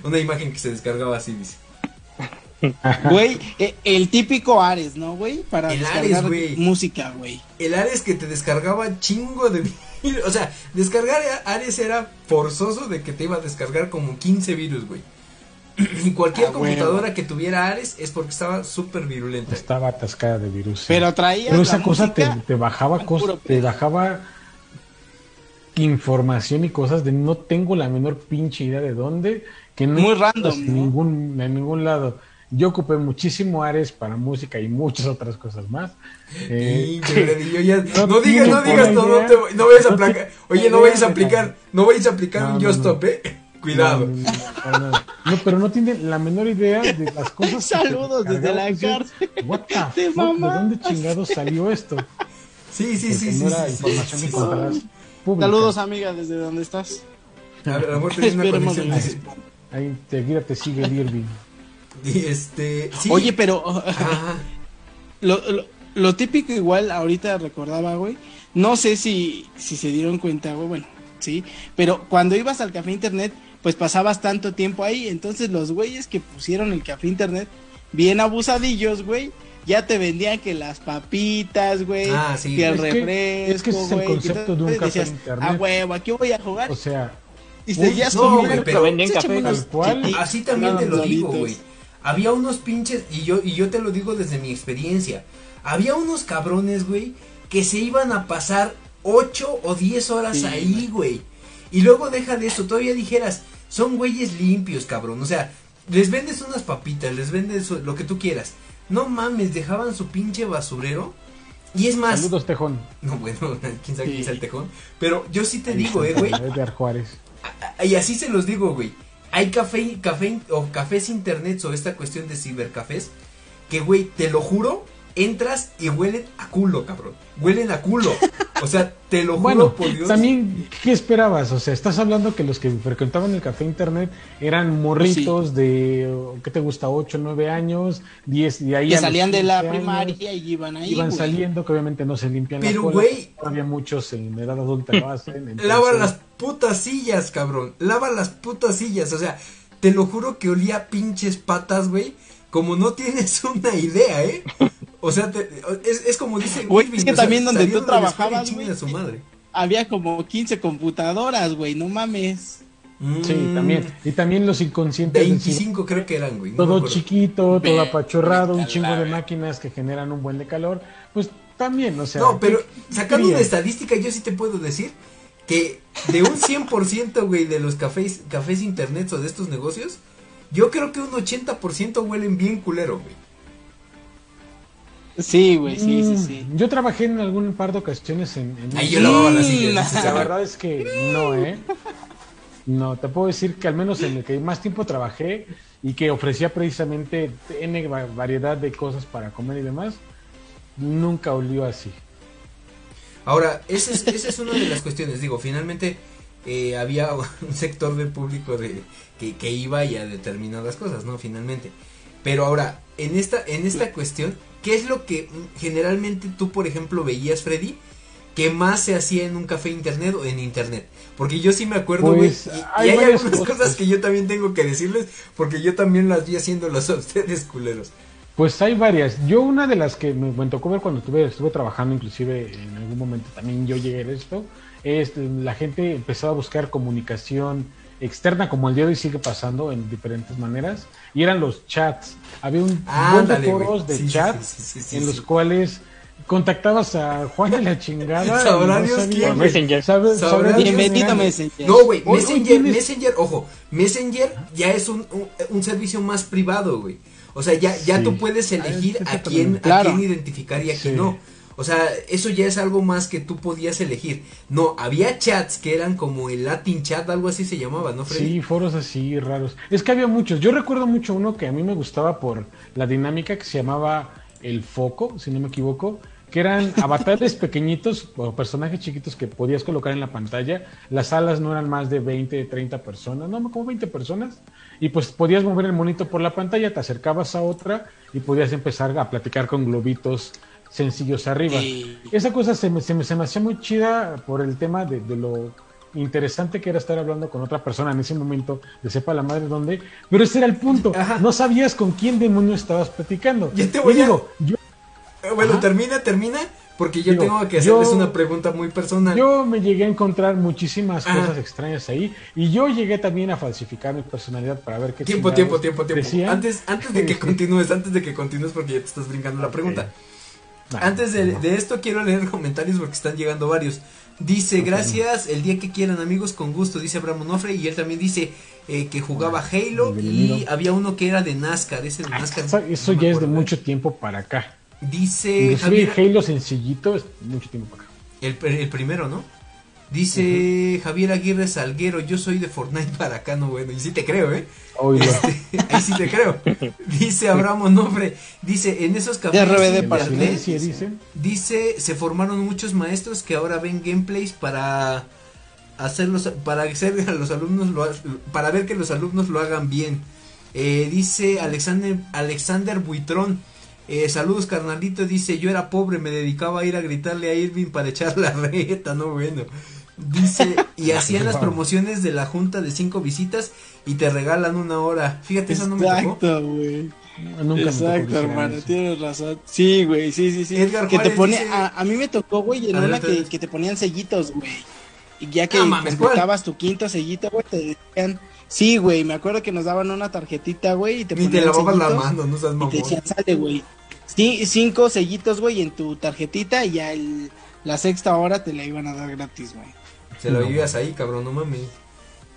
Una imagen que se descargaba así, dice. Güey, eh, el típico Ares, ¿no, güey? Para El descargar Ares, güey. música, güey. El Ares que te descargaba chingo de virus. O sea, descargar Ares era forzoso de que te iba a descargar como 15 virus, güey. Y cualquier Ah, computadora que tuviera Ares es porque estaba súper virulenta. Estaba atascada de virus. sí. Pero traía Pero esa la cosa te, te bajaba cosas, te bajaba información y cosas de no tengo la menor pinche idea de dónde, que no Muy random, en ¿no? ningún, en ningún lado. Yo ocupé muchísimo Ares para música y muchas otras cosas más. Eh, Y yo, yo ya- no no digas, no digas, no, no, te- no vayas a aplicar. Oye, no vayas a aplicar, no vayas a aplicar No, un no. Stop, eh. Cuidado. No, no, no, para nada. No, pero no tiene la menor idea de las cosas. que te Saludos desde la cárcel. What the Te fuck? ¿De dónde chingados salió esto? Sí, sí, Porque sí, sí. no era sí, sí, información sí, que sí. encontrarás pública. Saludos, amiga, desde donde estás. A ver, a lo mejor tenés una conexión. en Ahí enseguida te sigue el Irving. Y este. Sí. Oye, pero Ajá. lo, lo, lo típico igual ahorita recordaba, güey. No sé si, si se dieron cuenta, güey, bueno, sí. Pero cuando ibas al café internet, pues pasabas tanto tiempo ahí. Entonces los güeyes que pusieron el café internet, bien abusadillos, güey. Ya te vendían que las papitas, güey, Ah, sí. que el Es que- refresco, es que ese es el güey, concepto de un café decías, internet. Ah, huevo, aquí voy a jugar. O sea, y seguías no, comiendo. güey, pero- Vendían Échame café. unos Tal cual. chiquitos, Así también te lo digo, güey. Había unos pinches, y yo, y yo te lo digo desde mi experiencia. Había unos cabrones, güey, que se iban a pasar 8 o 10 horas Sí, ahí, güey. Y luego deja de eso, todavía dijeras, son güeyes limpios, cabrón. O sea, les vendes unas papitas, les vendes lo que tú quieras. No mames, dejaban su pinche basurero. Y es más, saludos Tejón. no, bueno, quién sabe quién es el tejón. Pero yo sí te Ahí digo, eh, güey. Juárez. Y así se los digo, güey. Hay café, café o cafés internet o esta cuestión de cibercafés que, güey, te lo juro, entras y huelen a culo, cabrón. Huelen a culo. O sea, te lo juro Bueno, por Dios. también, ¿qué esperabas? O sea, estás hablando que los que frecuentaban el café internet eran morritos de, ¿qué te gusta? 8, 9 años, 10, y ahí Que salían de la 15 años primaria y iban ahí. Iban güey. saliendo, que obviamente no se limpian la Pero, cola, güey. Todavía muchos en edad adulta lo hacen. entonces- Lava las putas sillas, cabrón. Lava las putas sillas. O sea, te lo juro que olía pinches patas, güey. Como no tienes una idea, ¿eh? O sea, te- es, es como dice Güey, Irving, es que sea, también donde tú trabajabas, güey, a su madre. Había como 15 computadoras, güey, no mames. Sí, Mm, también. Y también los inconscientes. del 25 creo que eran, güey. no todo chiquito, todo apachurrado, un chingo la de máquinas que generan un buen de calor, pues también, o sea. No, pero ¿qué- sacando una estadística, yo sí te puedo decir que de un 100%, güey, de los cafés, cafés internet o de estos negocios, yo creo que un 80% huelen bien culero, güey. Sí, güey, sí, sí, Mm, sí. Yo trabajé en algún par de ocasiones en. en Ahí un- yo lavaba las Mm, sillas. la verdad es que no, ¿eh? No, te puedo decir que al menos en el que más tiempo trabajé y que ofrecía precisamente N va- variedad de cosas para comer y demás, nunca olió así. Ahora, esa es, esa es una de las cuestiones. Digo, finalmente eh, había un sector del público de, que, que iba y a determinadas cosas, ¿no? Finalmente. Pero ahora, en esta, en esta cuestión, ¿qué es lo que generalmente tú, por ejemplo, veías, Freddy? que más se hacía en un café internet o en internet. Porque yo sí me acuerdo, güey. Pues, y, y hay algunas cosas. cosas que yo también tengo que decirles, porque yo también las vi haciéndolas a ustedes, culeros. Pues hay varias. Yo una de las que me, me tocó ver cuando estuve, estuve trabajando, inclusive en algún momento también yo llegué a esto, es la gente empezó a buscar comunicación externa, como el día de hoy sigue pasando en diferentes maneras, y eran los chats. Había un montón de foros de Sí, chats sí, sí, sí, en los cuales contactabas a Juan de la chingada. Sabrá y no Dios quién. Messenger. ¿Sabes- Sabrá sabrá Dios Dios Bienvenido. Messenger. No, güey, Messenger, tienes- Messenger, ojo, Messenger ya es un, un, un servicio más privado, güey. O sea, ya, ya Sí. tú puedes elegir Ah, a quién, a quién identificar y a quién Sí. no. O sea, eso ya es algo más que tú podías elegir. No, había chats que eran como el Latin chat, algo así se llamaba, ¿no, Freddy? Sí, foros así raros. Es que había muchos. Yo recuerdo mucho uno que a mí me gustaba por la dinámica que se llamaba El Foco, si no me equivoco, que eran avatares pequeñitos o personajes chiquitos que podías colocar en la pantalla. Las salas no eran más de 20, 30 personas, no, como 20 personas. Y pues podías mover el monito por la pantalla, te acercabas a otra y podías empezar a platicar con globitos sencillos arriba. Sí. Esa cosa se me, se me, se me hacía muy chida por el tema de, de lo interesante que era estar hablando con otra persona en ese momento, de sepa la madre dónde, pero ese era el punto, Ajá. no sabías con quién demonio estabas platicando. Ya te Y voy a- digo, yo, Eh, Bueno, Ajá. termina, termina, porque yo Digo, tengo que hacerles yo- una pregunta muy personal. yo me llegué a encontrar muchísimas Ajá. cosas extrañas ahí y yo llegué también a falsificar mi personalidad para ver qué Tiempo, tiempo, tiempo, tiempo. decían. Antes, antes de que continúes, antes de que continúes porque ya te estás brincando la Ok. pregunta. Antes de, de esto quiero leer comentarios porque están llegando varios. Dice, gracias, el día que quieran amigos, con gusto, dice Abraham Onofre. Y él también dice eh, que jugaba Halo y había uno que era de NASCAR, ese de Ah, NASCAR. eso no ya es de mucho tiempo para acá. Dice Javier, Halo sencillito es mucho tiempo para acá. el, el primero, ¿no? Dice Javier Aguirre Salguero, yo soy de Fortnite para acá, no bueno, y sí te creo, ¿eh? Oílo. Este, ahí sí te creo. Dice Abraham Onofre, dice, en esos cafés RBD de internet, dicen. Dice, se formaron muchos maestros que ahora ven gameplays para hacerlos, para hacer a los alumnos lo para ver que los alumnos lo hagan bien. Eh, dice Alexander, Alexander Buitrón, eh, saludos carnalito, dice, yo era pobre, me dedicaba a ir a gritarle a Irving para echar la reta, no bueno. Dice, y hacían las promociones de la junta de cinco visitas y te regalan una hora. Fíjate, eso no me tocó. Exacto, güey. Nunca Exacto, hermano, tienes razón. Sí, güey, sí, sí, sí. Edgar que te pone, dice- a, a mí me tocó, güey, en una que, que te ponían sellitos, güey. Y ya que Ah, completabas tu quinto sellito, güey, te decían, sí, güey, me acuerdo que nos daban una tarjetita, güey, y te Ni te ponían lavabas la mano, no seas Y te mamón. decían, sale, güey. Sí, cinco sellitos, güey, en tu tarjetita y ya el, la sexta hora te la iban a dar gratis, güey. Se lo No. vivías ahí, cabrón, no mames.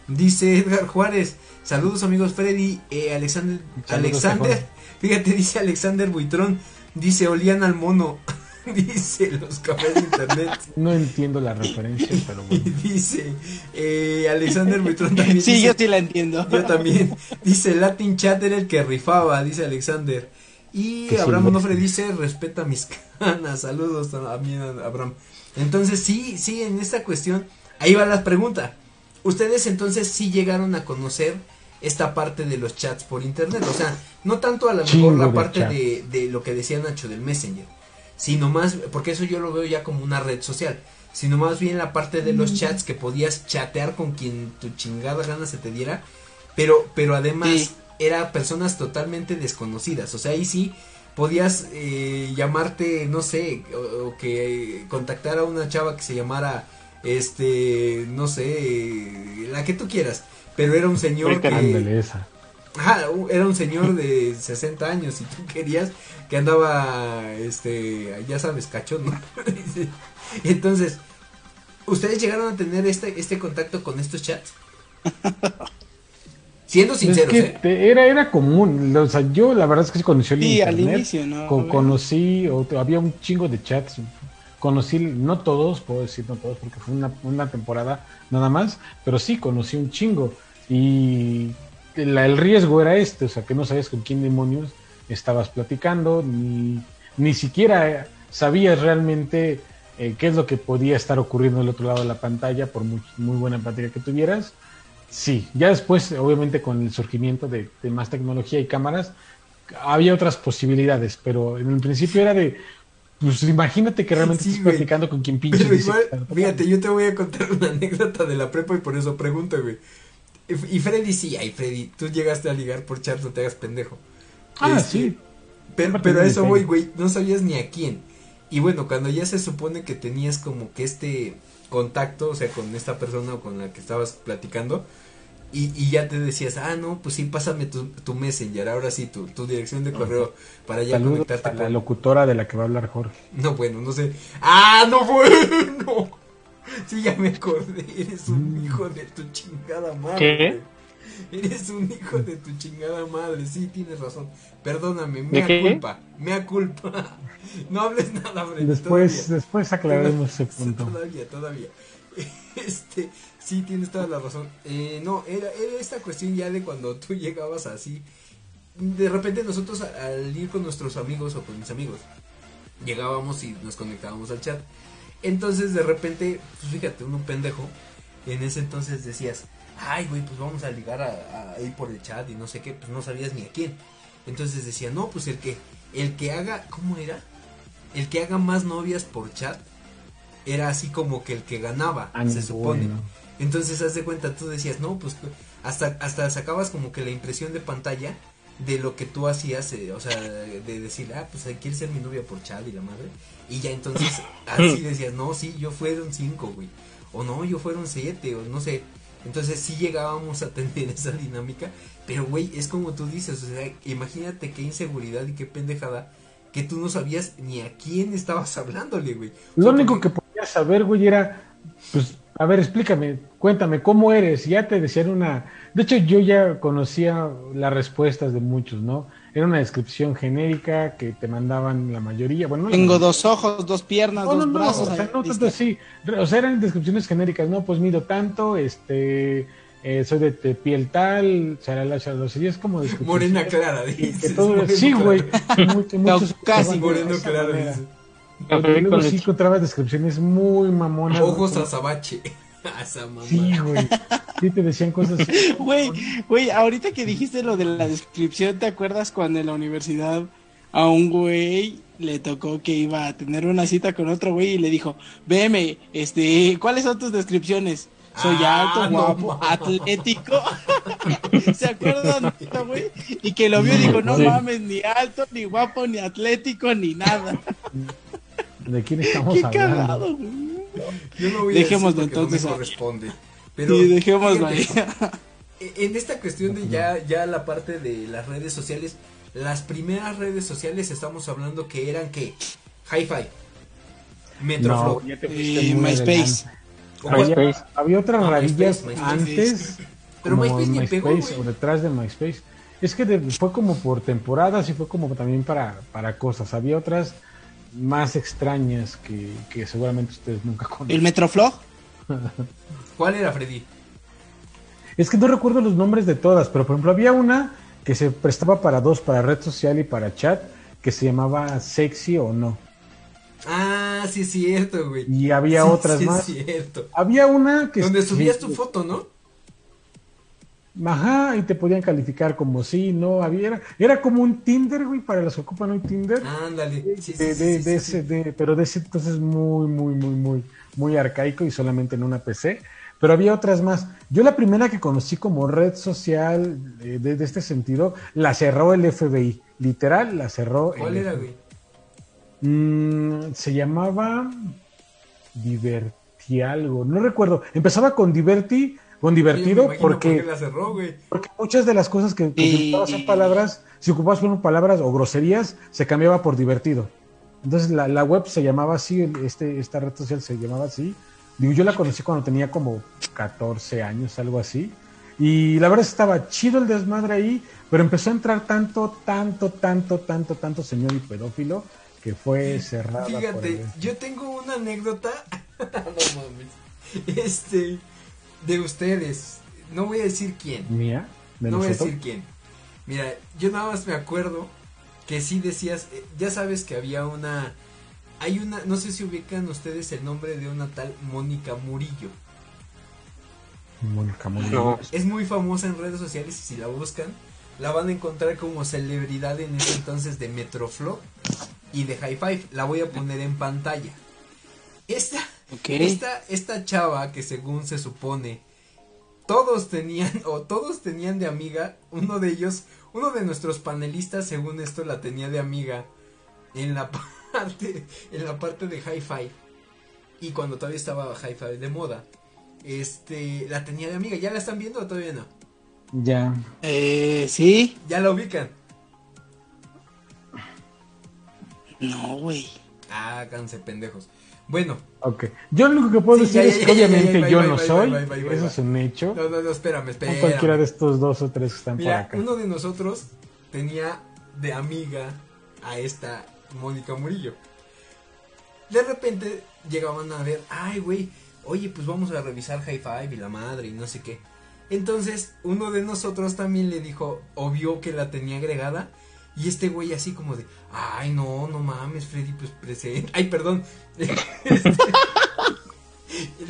Dice Edgar Juárez, saludos amigos Freddy, eh, Alexander, Saludos, Alexander, Juan. fíjate, dice Alexander Buitrón, dice olían al mono, dice los cafés de internet, No entiendo la referencia, pero bueno. dice eh, Alexander Buitrón también. Sí, dice- yo sí la entiendo. yo también, dice Latin Chat era el que rifaba, dice Alexander. Y Abraham. Onofre dice, respeta mis canas, saludos a mí, Abraham. Entonces, sí, sí, en esta cuestión, ahí va la pregunta. Ustedes entonces sí llegaron a conocer esta parte de los chats por internet, o sea, no tanto a lo mejor Chingo la de parte de, de lo que decía Nacho del Messenger, sino más, porque eso yo lo veo ya como una red social, sino más bien la parte de los chats que podías chatear con quien tu chingada gana se te diera, pero, pero además Sí. era personas totalmente desconocidas, o sea, ahí sí podías eh, llamarte, no sé, o, o que contactar a una chava que se llamara, este, no sé, la que tú quieras, pero era un señor que. Ajá, era un señor de 60 años y tú querías que andaba, este, ya sabes, cachón, ¿no? Entonces, ¿ustedes llegaron a tener este, este contacto con estos chats? Siendo sinceros, es que ¿eh? te- era, era común. O sea, yo la verdad es que sí conocí el Sí, al inicio, conocí, o había un chingo de chats. Conocí, no todos, puedo decir no todos, porque fue una, una temporada nada más, pero sí conocí un chingo. Y la- el riesgo era este, o sea, que no sabías con quién demonios estabas platicando, ni, ni siquiera sabías realmente eh, qué es lo que podía estar ocurriendo del otro lado de la pantalla, por muy, muy buena pantalla que tuvieras. Sí, ya después, obviamente, con el surgimiento de, de más tecnología y cámaras, había otras posibilidades, pero en el principio era de, pues imagínate que realmente Sí, estás güey. platicando con quien pinche Pero igual, fíjate, yo te voy a contar una anécdota de la prepa y por eso pregunto, güey. Y Freddy sí, ay Freddy, tú llegaste a ligar por chat, no te hagas pendejo. Ah, Este, sí. Pero, Aparte pero a eso voy, güey, no sabías ni a quién. Y bueno, cuando ya se supone que tenías como que este contacto, o sea, con esta persona o con la que estabas platicando, Y, y ya te decías, ah, no, pues sí, pásame tu, tu Messenger, ahora sí, tu, tu dirección de correo para ya Saludos conectarte a la con- locutora de la que va a hablar Jorge. No, bueno, no sé. ¡Ah, no bueno! Sí, ya me acordé. Eres un hijo de tu chingada madre. Eres un hijo de tu chingada madre. Sí, tienes razón. Perdóname, mea qué? culpa. Mea culpa. No hables nada, Freddy. Después, todavía. después aclararemos ese Sí, punto. Todavía, todavía. Este, sí, tienes toda la razón. Eh, no, era, era esta cuestión ya de cuando tú llegabas así. De repente nosotros al ir con nuestros amigos o con mis amigos, llegábamos y nos conectábamos al chat. Entonces de repente, pues fíjate, uno pendejo, en ese entonces decías, ay güey, pues vamos a ligar a, a ir por el chat y no sé qué, pues no sabías ni a quién. Entonces decía, no, pues el que, el que haga, ¿cómo era? El que haga más novias por chat era así como que el que ganaba, Ah, se supone. bueno. Entonces, haz de cuenta, tú decías, no, pues hasta, hasta sacabas como que la impresión de pantalla de lo que tú hacías, eh, o sea, de decir, ah, pues quieres ser mi novia por chat y la madre. Y ya entonces, así decías, no, sí, yo fueron cinco, güey. O no, yo fueron siete, o no sé. Entonces sí llegábamos a tener esa dinámica. Pero, güey, es como tú dices, o sea, imagínate qué inseguridad y qué pendejada que tú no sabías ni a quién estabas hablándole, güey. Lo único que podías saber, güey, era, pues, a ver, explícame, cuéntame, ¿cómo eres? Ya te decían una... De hecho, yo ya conocía las respuestas de muchos, ¿no? Era una descripción genérica que te mandaban la mayoría. Bueno, no Tengo dos ojos, dos piernas, No, no, dos no, brazos. o sea, no tanto así. O sea, eran descripciones genéricas, ¿no? Pues mido tanto, este... eh, soy de, de piel tal, charala, charala, y es como descripciones Morena clara, moreno sí, güey. Casi Moreno dices. Porque Café luego con sí leche. encontrabas descripciones muy mamonas. Ojos güey. azabache. A esa mamá. Sí, güey. Sí te decían cosas así. Güey, güey, ahorita que dijiste lo de la descripción, ¿te acuerdas cuando en la universidad a un güey le tocó que iba a tener una cita con otro güey y le dijo, veme, este, ¿cuáles son tus descripciones? Soy Ah, alto, no guapo, atlético. ¿Se acuerdan, güey? Y que lo vio y dijo, no Sí. mames, ni alto, ni guapo, ni atlético, ni nada. ¿De quién estamos Qué hablando? cagado, güey. Yo no voy Dejémoslo a decir entonces no me corresponde. Pero Sí, dejémoslo ahí. e- En esta cuestión de ya, ya la parte de las redes sociales, las primeras redes sociales estamos hablando que eran que Hi-Fi, Metroflow. No, Y MySpace. Había, había otras Ah, MySpace, MySpace. antes. Pero como MySpace ni pegó, MySpace o detrás de MySpace. Es que de- fue como por temporadas y fue como también para, para cosas. Había otras más extrañas que, que seguramente ustedes nunca ¿El conocen. Metroflog? ¿Cuál era Freddy? Es que no recuerdo los nombres de todas, pero por ejemplo había una que se prestaba para dos, para red social y para chat, que se llamaba Sexy o no. Ah, sí es cierto, güey. Y había Sí, otras sí más. Es cierto. Había una que Donde subías tu foto, ¿no? Ajá, y te podían calificar como sí, no, había era, era como un Tinder, güey, para los que ocupan hoy Tinder. Ándale. Sí, sí, de, sí, de- sí, de sí, ese, de- pero de ese entonces muy, muy, muy, muy, muy arcaico y solamente en una PC. Pero había otras más. Yo la primera que conocí como red social eh, de, de este sentido, la cerró el FBI. Literal, la cerró. ¿Cuál el era, FBI. güey? Mm, se llamaba Diverti algo, no recuerdo. Empezaba con Diverti, con divertido, porque qué la cerró, güey. porque muchas de las cosas que, que Y- si ocupabas en palabras, si ocupabas por palabras o groserías, se cambiaba por divertido. Entonces la, la web se llamaba así, este, esta red social se llamaba así. Digo, yo la conocí cuando tenía como 14 años, algo así. Y la verdad estaba chido el desmadre ahí, pero empezó a entrar tanto, tanto, tanto, tanto, tanto señor y pedófilo que fue cerrada. por Fíjate, el- yo tengo una anécdota. no mames. Este. De ustedes. No voy a decir quién. mía, de no voy a decir quién. Mira, yo nada más me acuerdo que sí decías. eh, ya sabes que había una. Hay una. No sé si ubican ustedes el nombre de una tal Mónica Murillo. Mónica Murillo. No. Es muy famosa en redes sociales y si la buscan, la van a encontrar como celebridad en ese entonces de Metroflow y de High Five. La voy a poner en pantalla. Esta, Esta, esta chava que según se supone todos tenían o todos tenían de amiga, uno de ellos, uno de nuestros panelistas según esto la tenía de amiga en la parte en la parte de High Five y cuando todavía estaba High Five de moda. Este, la tenía de amiga, ¿ya la están viendo o todavía no? Ya. Eh, sí. ¿Ya la ubican? No, güey. Háganse pendejos. Bueno. Ok. Yo lo único que puedo Sí, decir ya, es ya, que obviamente ya, yo no soy. Eso es un hecho. No, no, no, espérame, cualquiera de estos dos o tres que están por acá. uno de nosotros tenía de amiga a esta Mónica Murillo. De repente llegaban a ver, ay, güey, oye, pues vamos a revisar High Five y la madre y no sé qué. Entonces, uno de nosotros también le dijo, o vio que la tenía agregada. Y este güey así como de, ay, no, no mames, Freddy, pues presente. Ay, perdón. Este,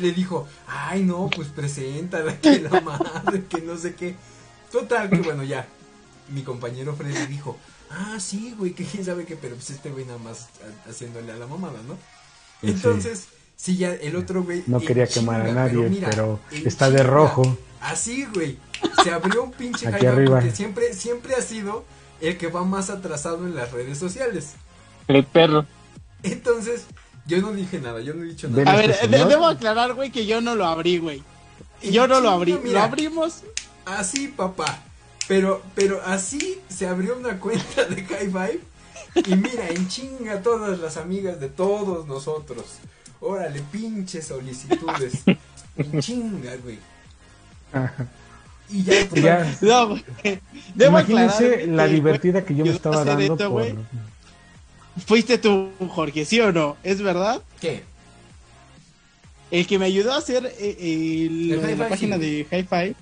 le dijo, ay, no, pues preséntala, que la madre, que no sé qué. Total, que bueno, ya. Mi compañero Freddy dijo, ah, sí, güey, que quién sabe qué, pero pues este güey nada más ha- haciéndole a la mamada, ¿no? Entonces, sí, ya el otro güey. No quería quemar a nadie, pero está de rojo. Así, güey. Se abrió un pinche Aquí arriba. siempre, siempre ha sido el que va más atrasado en las redes sociales. El perro. Entonces, yo no dije nada, yo no he dicho nada. A ver, este de- señor? debo aclarar, güey, que yo no lo abrí, güey. Yo no lo abrí. Mira. Lo abrimos. Así, papá. Pero, pero así se abrió una cuenta de High Five. Y mira, en chinga todas las amigas de todos nosotros. Órale, pinches solicitudes. En chinga, güey. Y ya, pues, Ya. No, güey. Debo Imagínense la que, divertida que yo me estaba dando esto, por... güey. Fuiste tú, Jorge, ¿sí o no? ¿Es verdad? ¿Qué? El que me ayudó a hacer eh, eh, El la página sí. de Hi-Fi.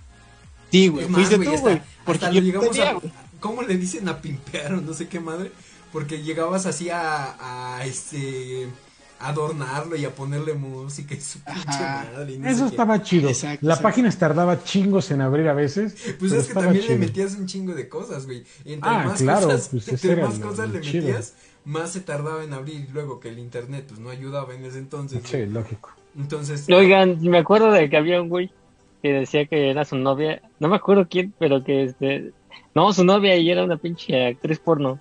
Sí, güey, fuiste güey, tú, güey. Porque hasta yo lo llegamos tenía, a. ¿Cómo le dicen a pimpear o no sé qué madre? Porque llegabas así a, a este. Adornarlo y a ponerle música y su pinche madre. no Eso qué. estaba chido. Exacto, la exacto. página tardaba chingos en abrir a veces. Pues es que también le metías un chingo de cosas, güey. Y Entre Ah, más claro, cosas, pues entre más lo- cosas lo le chido. metías, más se tardaba en abrir. Y luego que el internet, pues no ayudaba en ese entonces. Sí, güey. lógico. Entonces, Oigan, me acuerdo de que había un güey que decía que era su novia. No me acuerdo quién, pero que este. No, su novia y era una pinche actriz porno.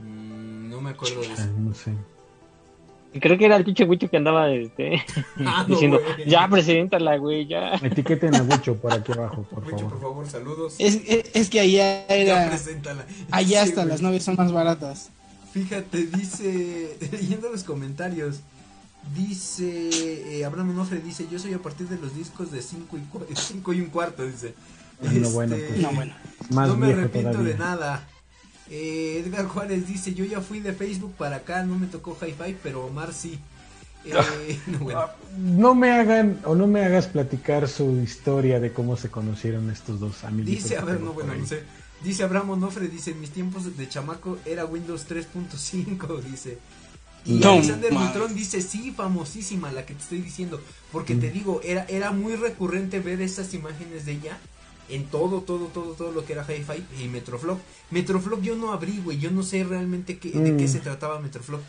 mm, no me acuerdo de eso. no sé. Y creo que era el pinche Wicho que andaba este, Ah, no, diciendo, ya preséntala, güey, ya. Etiqueten a Gucho por aquí abajo, por Mucho, por favor. favor, saludos. Es, es, es que allá Ya era. preséntala. Allá Sí, hasta las novias son más baratas. Fíjate, dice, leyendo los comentarios, dice, eh, Abraham Onofre dice, yo soy a partir de los discos de 5 y, cu- cinco y un cuarto, dice. Bueno, bueno, pues. No, bueno. Más no me arrepiento todavía. de nada. Eh, Edgar Juárez dice, yo ya fui de Facebook para acá, no me tocó Hi-Fi, pero Omar sí. Eh, no, bueno. No me hagan o no me hagas platicar su historia de cómo se conocieron estos dos amigos. Dice, a ver, no, bueno, no sé. Dice Abraham Onofre, dice, en mis tiempos de chamaco era Windows 3.5, dice. Y No, Alexander madre. Buitrón dice, sí, famosísima la que te estoy diciendo. Porque Mm. te digo, era, era muy recurrente ver estas imágenes de ella en todo, todo, todo, todo lo que era Hi-Fi y Metroflog. Metroflog yo no abrí, güey, yo no sé realmente qué, de qué Mm. se trataba Metroflog.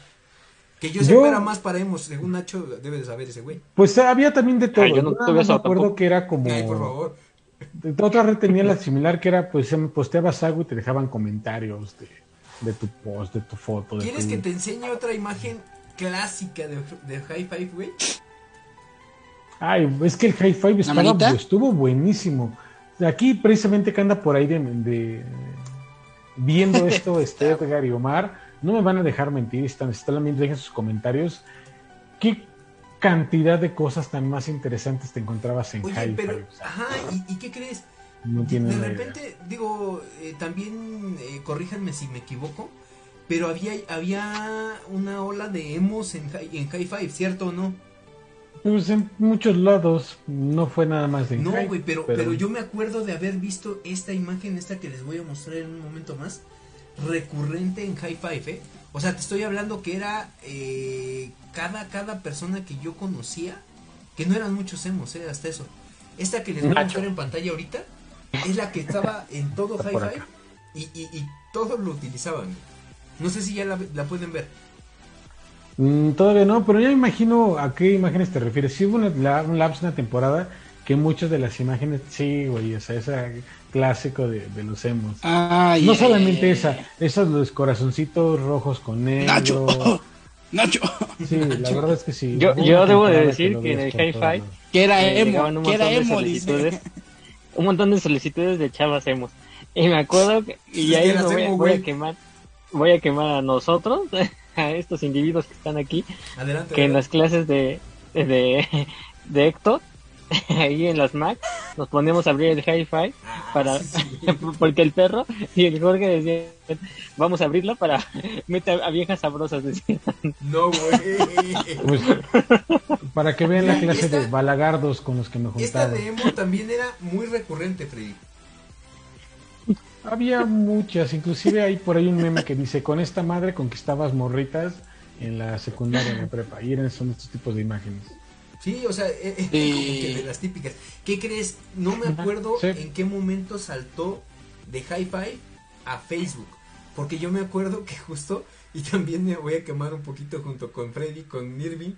Que yo, Yo- sepa era más para emos, según Nacho debe de saber ese güey. Pues había también de todo. Ah, yo no más eso me acuerdo tampoco. que era como. Ay, por favor. De otra red tenía la similar que era, pues, em, posteabas algo y te dejaban comentarios de, de tu post, de tu foto. De ¿Quieres tu- que te enseñe otra imagen clásica de, de Hi-Fi, güey? Ay, es que el High Five estaba, estuvo buenísimo. Aquí, precisamente, que anda por ahí de, de- viendo esto, este Edgar y Omar, no me van a dejar mentir, están, están dejen sus comentarios. ¿Qué cantidad de cosas tan más interesantes te encontrabas en Oye, High pero, Five? Ajá, ¿y, y qué crees? no tiene de idea. repente, digo, eh, también eh, corríjanme si me equivoco, pero había, había una ola de emos en High Five, ¿cierto o no? Pues en muchos lados, no fue nada más en No, güey, pero, pero yo me acuerdo de haber visto esta imagen, esta que les voy a mostrar en un momento más, recurrente en High Five, ¿eh? O sea, te estoy hablando que era eh, cada, cada persona que yo conocía, que no eran muchos emos, ¿eh? Hasta eso. Esta que les voy a mostrar en pantalla ahorita, es la que estaba en todo High Five y, y todos lo utilizaban. No sé si ya la, la pueden ver. Mm, todavía no, pero ya me imagino a qué imágenes te refieres. Sí hubo una, la- un lapso, una temporada, que muchas de las imágenes, sí, güey, o sea, ese clásico de, de los emos. No solamente esa, esos los corazoncitos rojos con negro. Nacho. Nacho. Sí, la verdad es que sí. Yo- debo de decir que en el lados. Que era Eh, emo. llegaban un Que era montón de emo, un montón de solicitudes de chavas hemos. Y me acuerdo que, y ahí me voy, voy, a quemar, voy a quemar a nosotros, a estos individuos que están aquí, Adelante, que en las clases de, de, de Héctor, ahí en las Mac, nos ponemos a abrir el hi-fi Ah, para, sí, sí. porque el perro y el Jorge decían, vamos a abrirlo para meter a viejas sabrosas, decían. No, güey. Pues, para que vean la clase Esta- de balagardos con los que me Esta juntaba. de emo también era muy recurrente, Freddy. Había muchas, inclusive hay por ahí un meme que dice, con esta madre conquistabas morritas en la secundaria, en la prepa. Y eran, son estos tipos de imágenes. Sí, o sea, eh, eh, Sí. como que de las típicas. ¿Qué crees? No me acuerdo Sí. en qué momento saltó de Hi-Fi a Facebook. Porque yo me acuerdo que justo, y también me voy a quemar un poquito junto con Freddy, con Irving,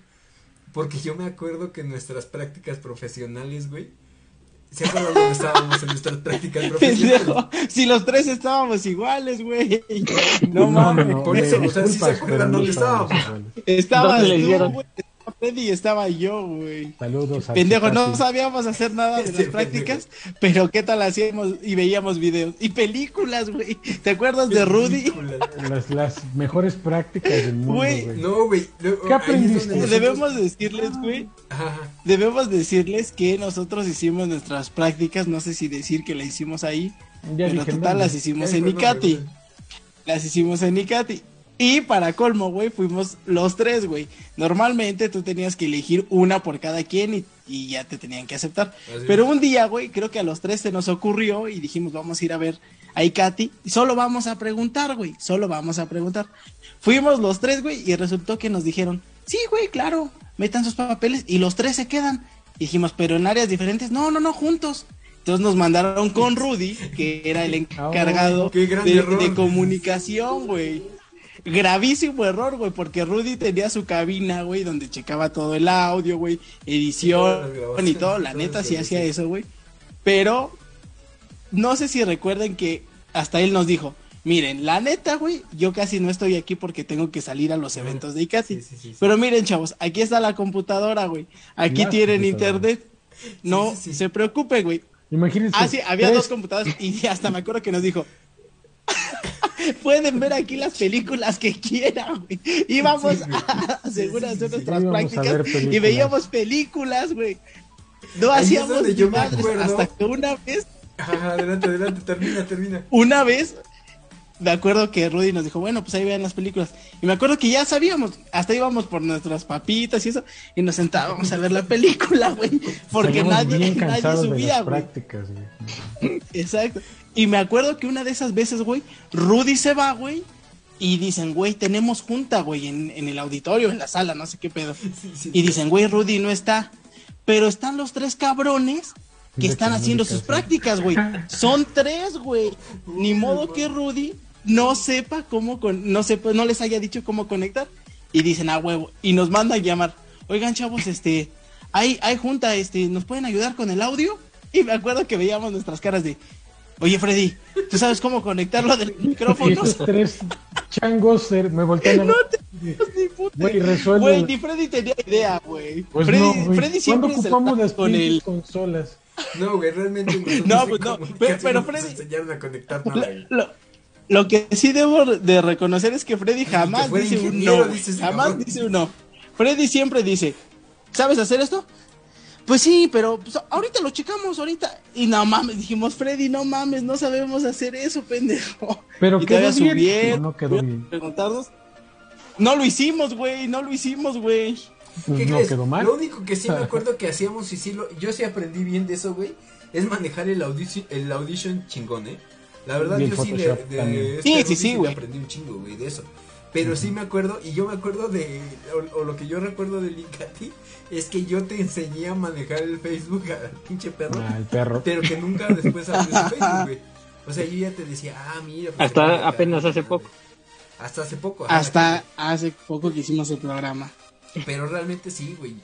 porque yo me acuerdo que nuestras prácticas profesionales, güey, ¿se acuerdan dónde estábamos en nuestras prácticas profesionales? Pendejo, si los tres estábamos iguales, güey. No, No, mames. no, por eso, o sea, sí se acuerdan dónde estábamos. Estabas ¿Dónde le tú, güey. Estaba Freddy y estaba yo, güey. Saludos a Pendejo, no sabíamos hacer nada de las prácticas, pero qué tal hacíamos y veíamos videos y películas, güey. ¿Te acuerdas de Rudy? Las, las mejores prácticas del mundo, Güey. No, güey. ¿Qué aprendiste? Debemos decirles, güey, debemos decirles que nosotros hicimos nuestras prácticas, no sé si decir que la hicimos ahí, Ya pero dije, total no, las hicimos en Icati. Las hicimos en Icati. Y para colmo, güey, fuimos los tres, güey. Normalmente tú tenías que elegir una por cada quien y, y ya te tenían que aceptar. Así Pero un día, güey, creo que a los tres se nos ocurrió y dijimos, vamos a ir a ver a Icati y solo vamos a preguntar, güey. Solo vamos a preguntar. Fuimos los tres, güey, y resultó que nos dijeron, sí, güey, claro, metan sus papeles y los tres se quedan. Dijimos, pero en áreas diferentes, no, no, no, juntos. Entonces nos mandaron con Rudy, que era el encargado Oh, qué gran de, de comunicación, güey. Gravísimo error, güey, porque Rudy tenía su cabina, güey, donde checaba todo el audio, güey, edición y todo. La neta sí hacía eso, güey. Pero no sé si recuerden que hasta él nos dijo, miren, la neta, güey, yo casi no estoy aquí porque tengo que salir a los eventos de. Sí, sí, sí. Pero miren, chavos, aquí está la computadora, güey. Aquí tienen internet. No se preocupe, güey. Imagínense. Ah, sí, había tres- dos computadoras y hasta me acuerdo que nos dijo. Pueden ver aquí las películas que quieran, güey. Íbamos Sí, a Sí, sí, sí. nuestras prácticas y veíamos películas, güey. No Ahí hacíamos ni madres hasta que una vez, Ajá, adelante, adelante, termina, termina. una vez, me acuerdo que Rudy nos dijo, bueno, pues ahí vean las películas. Y me acuerdo que ya sabíamos, hasta íbamos por nuestras papitas y eso, y nos sentábamos a ver la película, güey. Porque salíamos nadie, nadie subía, las güey. prácticas, güey. Exacto. Y me acuerdo que una de esas veces, güey, Rudy se va, güey, y dicen, güey, tenemos junta, güey, en, en el auditorio, en la sala, no sé qué pedo. Sí, sí, Y dicen, güey, Rudy no está. Pero están los tres cabrones que están haciendo sus prácticas, güey. Son tres, güey. Ni modo que Rudy no sepa cómo, con, no sepa, no les haya dicho cómo conectar. Y dicen, ah, huevo. Y nos mandan llamar. Oigan, chavos, este, hay, hay junta, este, ¿nos pueden ayudar con el audio? Y me acuerdo que veíamos nuestras caras de, oye, Freddy, ¿tú sabes cómo conectarlo del Y micrófono? esos tres changos me voltean a No ver. Ni puta. Güey, resuelve. Güey, ni Freddy tenía idea, güey. Pues Freddy, no, güey. Freddy ¿Cuándo siempre se ocupamos la las con pinches el consolas? No, güey, realmente No, pues no, pero- Freddy- enseñaron a conectar nada, güey. Lo, lo que sí debo de reconocer es que Freddy jamás dice un no. Jamás cabrón. dice un no. Freddy siempre dice, ¿sabes hacer esto? Pues sí, pero pues, ahorita lo checamos, ahorita. Y no mames, dijimos, Freddy, no mames, no sabemos hacer eso, pendejo. Pero y quedó bien. subieron, No, no quedó bien. Preguntarnos. No lo hicimos, güey, no lo hicimos, güey. Pues ¿Qué no crees? quedó mal. Lo único que sí me acuerdo que hacíamos y sí lo, yo sí aprendí bien de eso, güey, es manejar el audition, el audition chingón, eh. La verdad yo sí de, de también. este Sí, sí, sí, güey. aprendí un chingo, güey, de eso. Pero sí me acuerdo, y yo me acuerdo de, o, o lo que yo recuerdo del Icati, es que yo te enseñé a manejar el Facebook al pinche perro, Ah, el perro. pero que nunca después abrió su Facebook, güey. O sea, yo ya te decía, ah, mira. pues, Hasta apenas hace poco. Hasta hace poco. ajá, Hasta hace poco que hicimos el programa. Pero realmente sí, güey.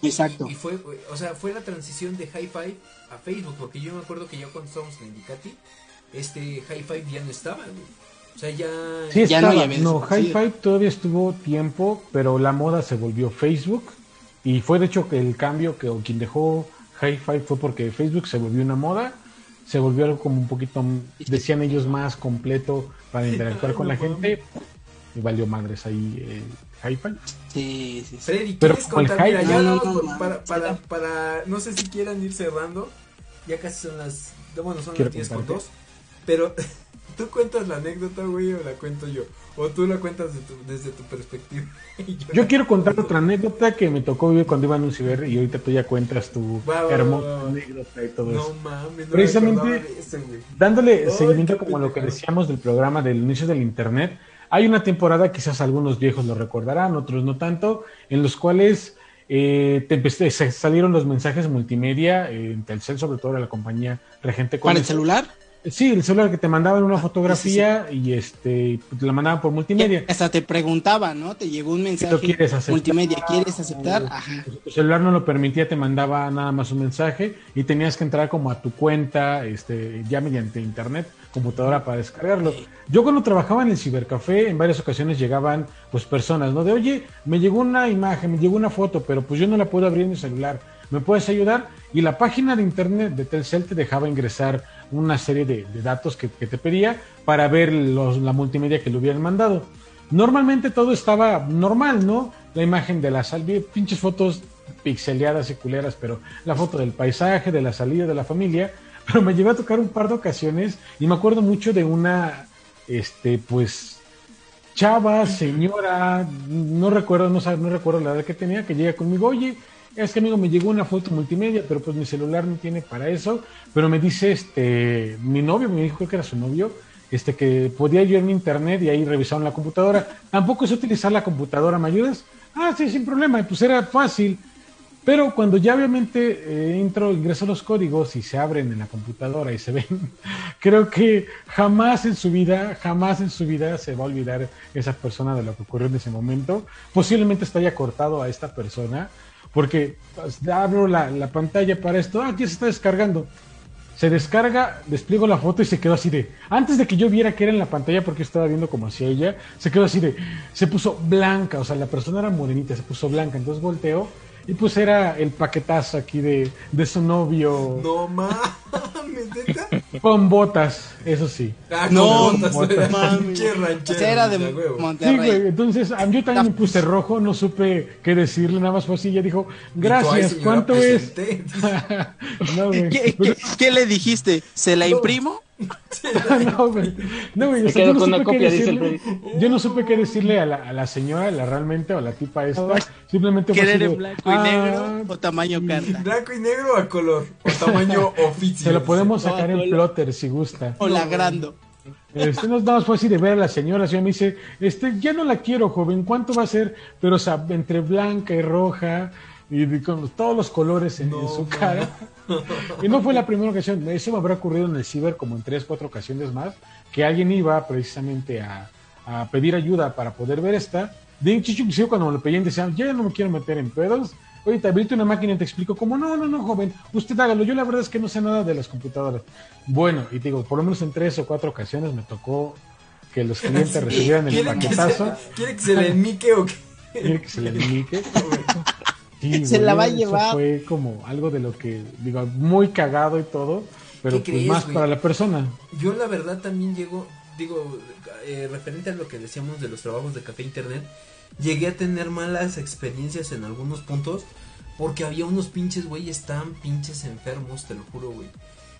Y- Exacto. Y, y fue, güey, o sea, fue la transición de Hi-Fi a Facebook, porque yo me acuerdo que ya cuando estábamos en Indicati, este Hi-Fi ya no estaba, güey. O sea, ya... Sí Ya no, estaba. ya ves, no, sí. Hi-Fi todavía estuvo tiempo, pero la moda se volvió Facebook. Y fue de hecho que el cambio que o quien dejó Hi-Fi fue porque Facebook se volvió una moda se volvió algo como un poquito, decían ellos, más completo para interactuar con la gente. Y valió madres ahí eh, Hi-Fi. Sí, sí, sí. Freddy, Pero ¿quieres como el? Mira, ya no, no, no, para, no. para, para, no sé si quieran ir cerrando, ya casi son las, bueno, son Quiero las 10 con contarte. 2, pero tú cuentas la anécdota, güey, o la cuento yo, o tú la cuentas de tu- desde tu perspectiva. Y yo Yo quiero contar otra anécdota que me tocó vivir cuando iba en un ciber y ahorita tú ya cuentas tu hermosa anécdota y todo No eso. mames, no Precisamente- eso. Dándole Ay, seguimiento como lo que decíamos del programa del inicio del Internet, hay una temporada, quizás algunos viejos lo recordarán, otros no tanto, en los cuales eh, te salieron los mensajes multimedia eh, en Telcel, sobre todo de la compañía regente con ¿Para el celular? Sí, el celular que te mandaban una fotografía y este te la mandaban por multimedia. Hasta te preguntaba, ¿no? Te llegó un mensaje quieres aceptar? multimedia, ¿quieres aceptar? Ajá. Tu celular no lo permitía, te mandaba nada más un mensaje y tenías que entrar como a tu cuenta, este, ya mediante internet, computadora para descargarlo. Yo cuando trabajaba en el cibercafé, en varias ocasiones llegaban pues personas, ¿no? De oye, me llegó una imagen, me llegó una foto, pero pues yo no la puedo abrir en mi celular. ¿Me puedes ayudar? Y la página de internet de Telcel te dejaba ingresar una serie de, datos que, te pedía para ver los- la multimedia que le hubieran mandado. Normalmente todo estaba normal, ¿no? La imagen de la salida, pinches fotos pixeleadas y culeras, pero la foto del paisaje, de la salida de la familia. Pero me llegó a tocar un par de ocasiones y me acuerdo mucho de una, este, pues, chava, señora, no recuerdo, no, no recuerdo la edad que tenía, que llega conmigo, oye, es que amigo, me llegó una foto multimedia, pero pues mi celular no tiene para eso, pero me dice, este, mi novio, me dijo que era su novio, este, que podía yo en internet y ahí revisaron la computadora. Tampoco sé utilizar la computadora, ¿me ayudas? Ah, sí, sin problema, pues era fácil. Pero cuando ya obviamente eh, entro, ingreso los códigos y se abren en la computadora y se ven, creo que jamás en su vida, jamás en su vida se va a olvidar esa persona de lo que ocurrió en ese momento. Posiblemente está ya cortado a esta persona, porque pues, abro la, la pantalla para esto, ah, ya se está descargando. Se descarga, despliego la foto y se quedó así de. Antes de que yo viera que era en la pantalla, porque estaba viendo como hacia ella, se quedó así de. Se puso blanca, o sea, la persona era morenita, se puso blanca. Entonces volteó y pues era el paquetazo aquí de, de su novio No mames, neta. con botas, eso sí. Ah, No, con botas, era mames. pinche ranchero, O sea, era de huevo. Sí, Monterrey. güey. Entonces a- yo también me puse rojo, no supe qué decirle, nada más fue así. Ella dijo, Y tú, "Ay, gracias, ¿cuánto es? presenté". no, güey. ¿Qué, qué, qué le dijiste? ¿Se la imprimo? no, güey. No, güey. o Me sea, quedo yo, no con una supe qué copia, dice el decirle, yo no supe qué decirle a la, a la señora, la realmente, o a la tipa esta. Simplemente fue así ¿Querer de, en blanco y "Ah, negro o tamaño carta? Blanco y negro a color, o tamaño oficial. Se lo podemos sacar no, en plotter si gusta. O la grando. Este, no, nada más fue así de ver a la señora, la señora me dice, este, ya no la quiero, joven, ¿cuánto va a ser? Pero, o sea, entre blanca y roja, y con todos los colores en, en No, su ma. cara. Y no fue la primera ocasión, eso me habrá ocurrido en el ciber como en tres, cuatro ocasiones más, que alguien iba precisamente a, a pedir ayuda para poder ver esta. De hecho, cuando me lo pedían decían, ya no me quiero meter en pedos, ahorita abrite una máquina y te explico como, no, no, no, joven, usted hágalo, yo la verdad es que no sé nada de las computadoras. Bueno, y te digo, por lo menos en tres o cuatro ocasiones me tocó que los clientes recibieran el ¿Quiere que, paquetazo, ¿Quiere que se le enmique o qué? quiere que se le indique. Sí, Se güey, la va a llevar. fue como algo de lo que, digo, muy cagado y todo, pero ¿Qué pues crees, más güey? para la persona. Yo la verdad también llego, digo, eh, referente a lo que decíamos de los trabajos de café internet, llegué a tener malas experiencias en algunos puntos porque había unos pinches güeyes tan pinches enfermos, te lo juro, güey.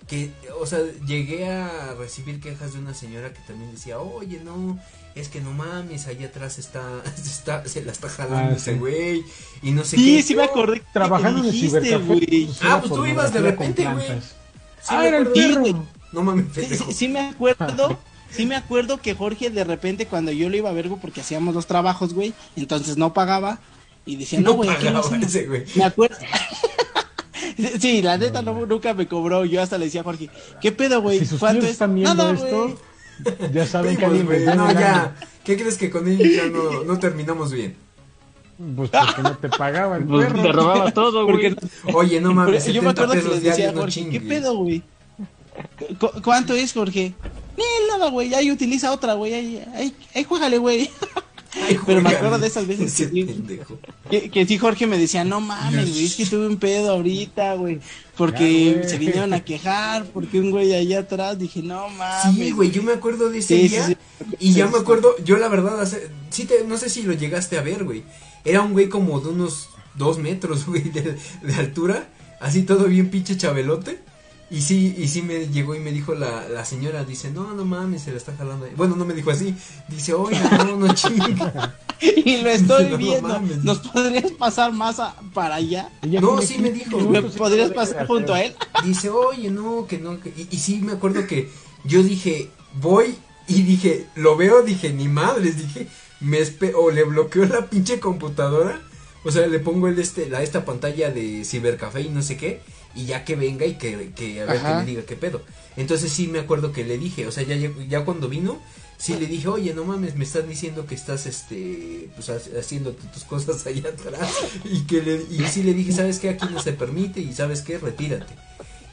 Que, o sea, llegué a recibir quejas de una señora que también decía, oye, no, es que no mames, ahí atrás está, está se la está jalando Ah, ese sí. güey, y no sé Sí, qué. sí me acordé. que Trabajando en el cibercafé. Ah, pues tú ibas de repente, güey. Sí, ah, era el perro. No mames, Sí, sí, sí me acuerdo. Sí me acuerdo que Jorge de repente cuando yo lo iba a ver, güey, porque hacíamos dos trabajos, güey, entonces no pagaba y decía, no, No güey, no pagaba hacemos". ese güey. Me acuerdo. Sí, la neta no, nunca me cobró. Yo hasta le decía a Jorge, ¿qué pedo, güey? Si sus ¿Cuánto es? están viendo Nada, esto, güey. ya saben que Primos, alguien güey, vendió no, ya. ¿Qué crees que con ellos ya no, no terminamos bien? Pues porque no te pagaba el Pues perro. te robaba todo, Porque güey. Oye, no mames, yo me 70 acuerdo que pesos decía a diarios, no Jorge, ¿qué pedo, güey? ¿Cu- ¿Cuánto es, Jorge? Ni nada, güey, ahí utiliza otra, güey, ahí, ahí, ahí juégale, güey. Pero me acuerdo de esas veces que sí, que, que sí, Jorge me decía, no mames, güey, es que tuve un pedo ahorita, güey. Porque se vinieron a quejar, porque un güey allá atrás, dije, no mames. Sí, güey, yo me acuerdo de ese día. y ya me acuerdo, yo la verdad, hace, sí te, no sé si lo llegaste a ver, güey. Era un güey como de unos dos metros, güey, de, de altura. Así todo bien pinche chabelote. Y sí, y sí me llegó y me dijo la, la señora, dice, no, no mames, se la está jalando. Bueno, no me dijo así, dice, oye, no, no chinga. y lo estoy viendo. ¿Nos podrías pasar más para allá? no, sí me dijo. ¿Me podrías pasar junto a él? Dice, oye, no, que no. Que... Y, y, sí me acuerdo que yo dije, voy y dije, lo veo, dije, ni madres, dije, me espe o le bloqueó la pinche computadora. O sea, le pongo el este, la, esta pantalla de cibercafé y no sé qué y ya que venga y que, que a ver que me diga qué pedo. Entonces sí me acuerdo que le dije, o sea, ya, ya cuando vino, sí le dije, oye, no mames, me estás diciendo que estás, este, pues haciendo tus cosas allá atrás. Y que le, y sí le dije, ¿sabes qué? Aquí no se permite y ¿sabes qué? Retírate.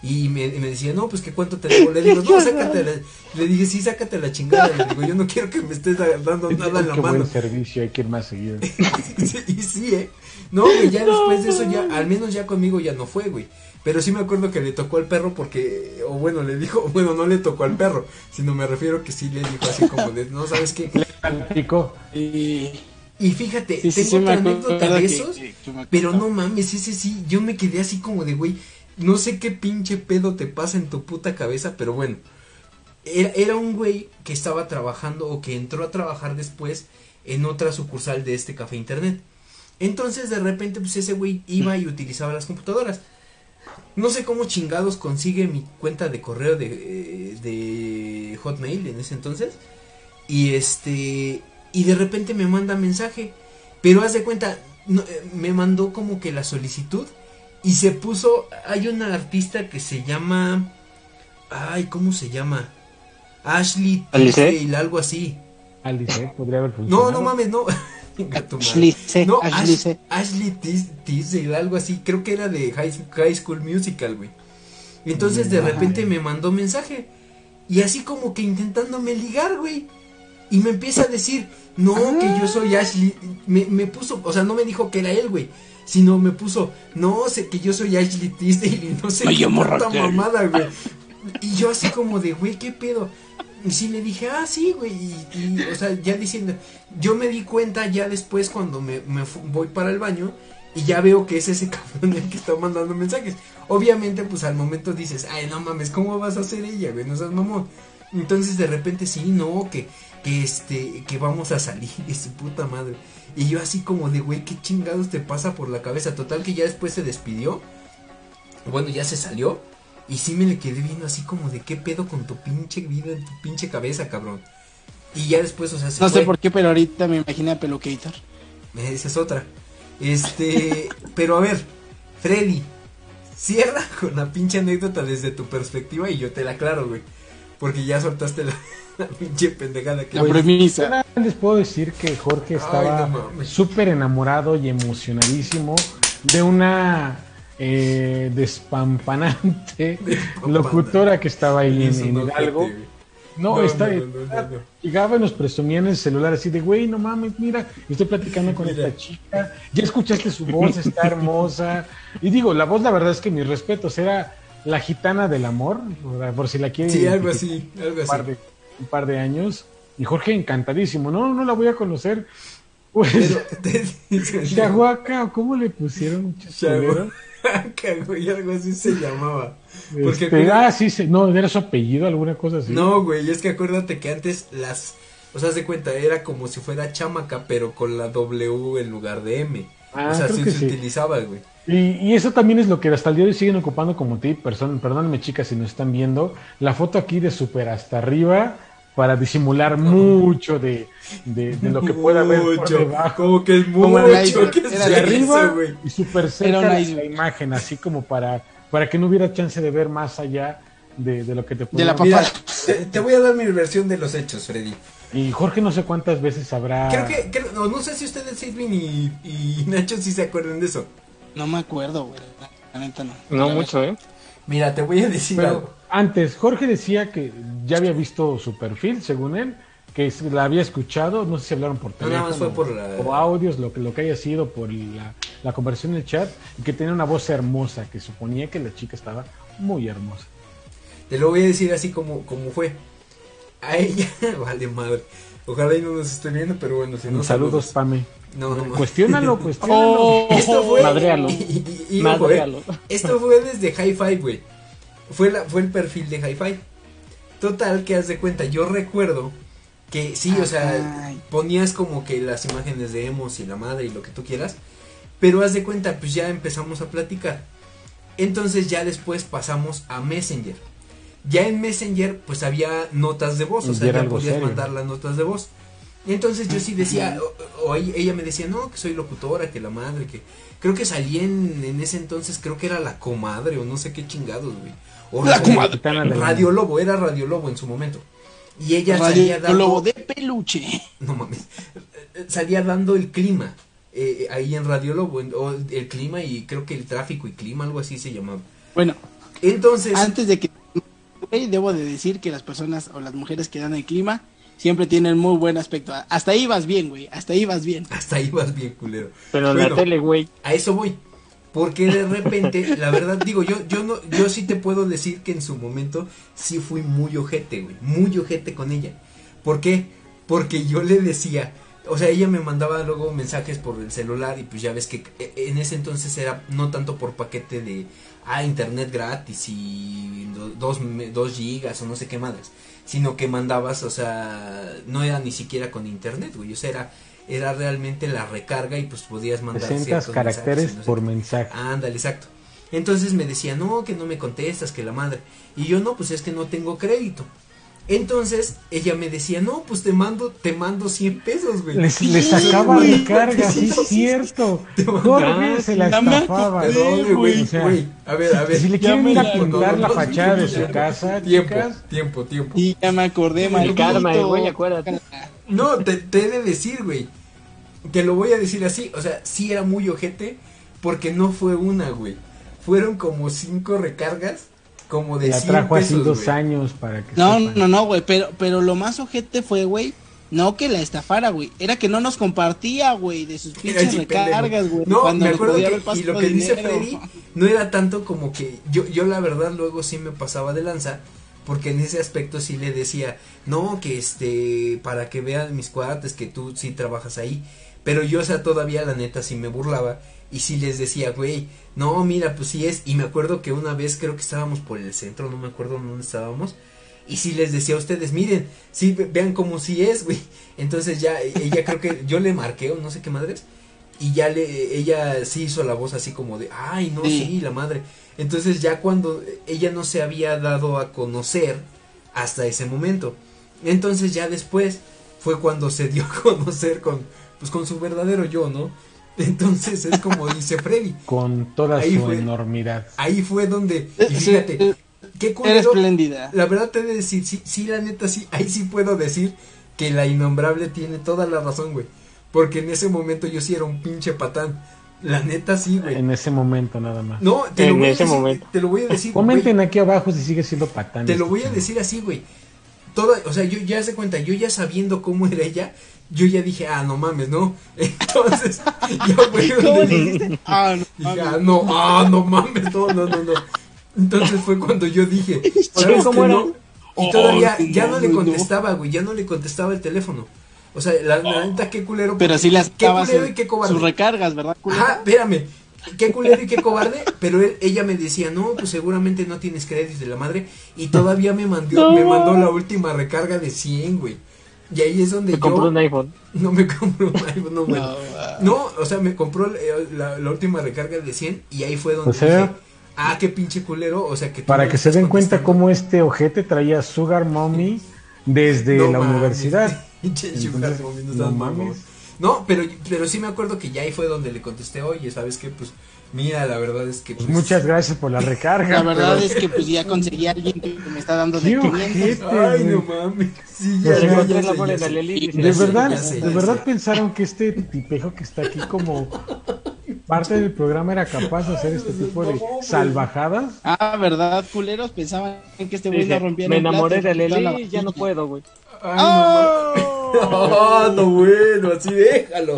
Y me, me decía, no, pues que cuánto te debo. Le digo, no, sácate la, le dije, sí, sácate la chingada. Le digo, yo no quiero que me estés dando nada en la mano. Buen servicio, hay que ir más seguido. y sí, eh. No, güey, ya después de eso, ya, al menos ya conmigo ya no fue, güey. Pero sí me acuerdo que le tocó al perro porque, o bueno, le dijo, bueno, no le tocó al perro, sino me refiero que sí le dijo así como de, no sabes qué. Le Y, y fíjate, tengo otra anécdota de esos, pero no mames, ese sí, yo me quedé así como de, güey, no sé qué pinche pedo te pasa en tu puta cabeza, pero bueno. Era, era un güey que estaba trabajando o que entró a trabajar después en otra sucursal de este café internet. Entonces de repente pues ese güey iba y utilizaba las computadoras. No sé cómo chingados consigue mi cuenta de correo de, eh, de Hotmail en ese entonces. Y este. Y de repente me manda mensaje. Pero haz de cuenta, eh, me mandó como que la solicitud. Y se puso. Hay una artista que se llama. Ay, ¿cómo se llama? Ashley Tisdale, algo así. Alice, podría haber funcionado. No, no mames, no. Ashley No, Ashley, Ashley algo así. Creo que era de High, School Musical, güey. Entonces de repente me mandó mensaje. Y así como que intentándome ligar, güey. Y me empieza a decir, no, que yo soy Ashley. Me, me puso, o sea, no me dijo que era él, güey. Sino me puso, no, sé que yo soy Ashley Tisdale y no sé qué mamada, güey. Y yo así como de, güey, ¿qué pedo? Y sí le dije, ah, sí, güey. Y, o sea, ya diciendo, yo me di cuenta ya después cuando me, me voy para el baño y ya veo que es ese cabrón el que está mandando mensajes. Obviamente, pues al momento dices, ay, no mames, ¿cómo vas a hacer ella, güey? No seas mamón. Entonces de repente, sí, no, que, que este, que vamos a salir, de su puta madre. Y yo así como de, güey, ¿qué chingados te pasa por la cabeza? Total que ya después se despidió. Bueno, ya se salió. Y sí me le quedé viendo así como de qué pedo con tu pinche vida en tu pinche cabeza, cabrón. Y ya después, o sea, se No sé por qué, pero ahorita me imaginé a Pelocator. Esa es otra. Este, pero a ver, Freddy, cierra con la pinche anécdota desde tu perspectiva y yo te la aclaro, güey. Porque ya soltaste la, pinche pendejada que... La premisa. Les puedo decir que Jorge estaba súper enamorado y emocionadísimo de una eh, despampanante locutora que estaba ahí en, Hidalgo. No, está, llegaba y nos presumía en el celular así de, güey, no mames, mira, estoy platicando con esta chica, ya escuchaste su voz, está hermosa. Y digo, la voz la verdad es que mis respetos, era la gitana del amor, por si la quieren. Sí, algo así, algo un, par de, un par de años. Y Jorge encantadísimo, no, no la voy a conocer. Pues, Chahuaca, ¿cómo le pusieron? güey, algo así se llamaba. Porque este, ah, sí, no, era su apellido, alguna cosa así. No, güey, es que acuérdate que antes las, o sea, de cuenta, era como si fuera chamaca, pero con la W en lugar de M. Ah, o sea, sí se utilizaba, güey. Y, y, eso también es lo que hasta el día de hoy siguen ocupando como tip. perdónenme, chicas, si no están viendo. La foto aquí de super hasta arriba para disimular mucho de, de, lo que pueda haber por debajo. Como que es mucho. que era de arriba y súper cerca la imagen, así como para, para que no hubiera chance de ver más allá de, de lo que te De la Mira, te, voy a dar mi versión de los hechos, Freddy. Y Jorge no sé cuántas veces habrá... Creo que, no, no, sé si ustedes, Sidwin y, y Nacho, si se acuerdan de eso. No me acuerdo, güey. La neta no. No mucho, ¿eh? Mira, te voy a decir algo antes, Jorge decía que ya había visto su perfil, según él, que la había escuchado, no sé si hablaron por No, teléfono nada más fue por la- o audios, lo que, lo que haya sido por la, la conversación en el chat, y que tenía una voz hermosa, que suponía que la chica estaba muy hermosa. Te lo voy a decir así como, como fue. A ella, vale madre. Ojalá y no nos esté viendo, pero bueno, si no. Saludos, Pame. No, no, Cuestiónalo, cuestiónalo. Oh, Esto fue. Madréalo. y- y- y- y ojo, eh, Madréalo. Esto fue desde Hi-Fi, güey. Fue, la, fue el perfil de Hi-Fi. Total, que haz de cuenta, yo recuerdo que sí, o sea, Ay. ponías como que las imágenes de Emos y la madre y lo que tú quieras. Pero haz de cuenta, pues ya empezamos a platicar. Entonces ya después pasamos a Messenger. Ya en Messenger, pues había notas de voz, o sea, ya podías serio. mandar las notas de voz. Entonces yo sí decía, o, o ella me decía, no, que soy locutora, que la madre, que creo que salí en, en ese entonces, creo que era la comadre o no sé qué chingados, güey. O La Radio- comadre. Radio Lobo, era Radio Lobo en su momento. Y ella Radio salía dando, Lobo de peluche. no mames, salía dando el clima eh, ahí en Radio Lobo, en- o el clima y creo que el tráfico y clima, algo así se llamaba. Bueno, Entonces, antes de que debo de decir que las personas o las mujeres que dan el clima siempre tienen muy buen aspecto. Hasta ahí vas bien, güey. Hasta ahí vas bien. hasta ahí vas bien, culero. Pero en Bueno, la tele, güey. A eso voy. Porque de repente, la verdad, digo, yo, yo no, yo sí te puedo decir que en su momento sí fui muy ojete, güey. Muy ojete con ella. ¿Por qué? Porque yo le decía, o sea, ella me mandaba luego mensajes por el celular y pues ya ves que eh, en ese entonces era no tanto por paquete de, ah, internet gratis y do- dos, dos gigas o no sé qué madres, sino que mandabas, o sea, no era ni siquiera con internet, güey, o sea, era, era realmente la recarga y pues podías mandar 300 ciertos caracteres mensajes por mensaje. Ándale, exacto. Entonces me decía, no, que no me contestas, que la madre. Y yo, no, pues es que no tengo crédito. Entonces ella me decía, no, pues te mando, te mando 100 pesos, güey. Les, les Sí, sacaba güey, recarga, sí es cierto. Te Jorge se la estafaba. Sí, güey, o sea, güey. A ver, a ver. Si le quieren ir a pintar la fachada de su casa, Tiempo, chicas, tiempo, tiempo. Y ya me acordé, maldito. karma, eh, güey, acuérdate. No, te, te he de decir, güey. Te lo voy a decir así. O sea, sí era muy ojete. Porque no fue una, güey. Fueron como cinco recargas. Como de la 100 trajo así dos años para que No, sepan. no, no, güey, pero, pero lo más ojete fue, güey, no que la estafara, güey, era que no nos compartía, güey, de sus pinches recargas, güey, No, cuando me acuerdo que, y lo que dice dinero. Freddy no era tanto como que yo, yo la verdad luego sí me pasaba de lanza, porque en ese aspecto sí le decía, no, que este, para que vean mis cuates que tú sí trabajas ahí, pero yo, o sea, todavía la neta sí me burlaba y sí les decía, güey, no, mira, pues sí es, y me acuerdo que una vez creo que estábamos por el centro, no me acuerdo dónde estábamos, y sí les decía a ustedes, miren, sí, ve- vean como sí es, güey, entonces ya, e- ella creo que yo le marqué o no sé qué madres, y ya le, ella sí hizo la voz así como de, ay, no, Sí. sí, la madre. Entonces ya cuando ella no se había dado a conocer hasta ese momento. Entonces ya después fue cuando se dio a conocer con, pues con su verdadero yo, ¿no? Entonces es como dice Freddy. con toda Ahí su fue. enormidad. Ahí fue donde, y Eh, fíjate, eh, qué Era culero, espléndida. la verdad te he de decir, sí, sí, la neta, sí, ahí sí puedo decir que la innombrable tiene toda la razón, güey. Porque en ese momento yo sí era un pinche patán. La neta sí, güey. En ese momento nada más. No, te lo En voy a ese decir, momento. te lo voy a decir, güey. Comenten aquí abajo si sigue siendo patán. Te lo este voy a decir así, güey. Toda, o sea, yo ya se cuenta, yo ya sabiendo cómo era ella, yo ya dije, ah, no mames, ¿no? Entonces, ya fue ¿Cómo donde le dijiste? Ah, no, dije, ah, no, ah, no mames, no, no, no, no. Entonces fue cuando yo dije, ¿sabes ¿Cómo era? no? Y todavía, Oh, ya no le contestaba, güey, ya no le contestaba el teléfono. O sea, la, la neta, qué culero. Pero sí las qué culero su- y qué cobarde. sus recargas, ¿verdad? culero? Ajá, espérame. Qué culero y qué cobarde, pero él, ella me decía, no, pues seguramente no tienes créditos de la madre. Y todavía me mandó, me mandó la última recarga de 100, güey. Y ahí es donde Me yo compró un iPhone. no me compró un iPhone, no, bueno. No. No, o sea, me compró eh, la, la última recarga de 100 y ahí fue donde O sea, dije, ah, qué pinche culero, o sea, que Para que se den cuenta cómo este ojete traía Sugar Mommy desde No la mames, universidad. pinche sugar Entonces, mommy, no mames. No, pero, pero sí me acuerdo que ya ahí fue donde le contesté, oye, ¿sabes qué? Pues, mira, la verdad es que... Pues pues, muchas gracias por la recarga. La verdad pero- es que pues ya conseguí a alguien que me está dando de Qué 500. ojete, Ay, no mames. Sí, Pues ya, ya, ya, ya. De Ya sé, verdad, de ya verdad sé. pensaron que este tipejo que está aquí como parte del programa era capaz de hacer este tipo de salvajadas. Ah, ¿verdad, culeros? Pensaban que este güey no rompía me enamoré plato, de Lely y ya no puedo, güey. Ay, no mames. ¡Oh! No, no, bueno, así déjalo.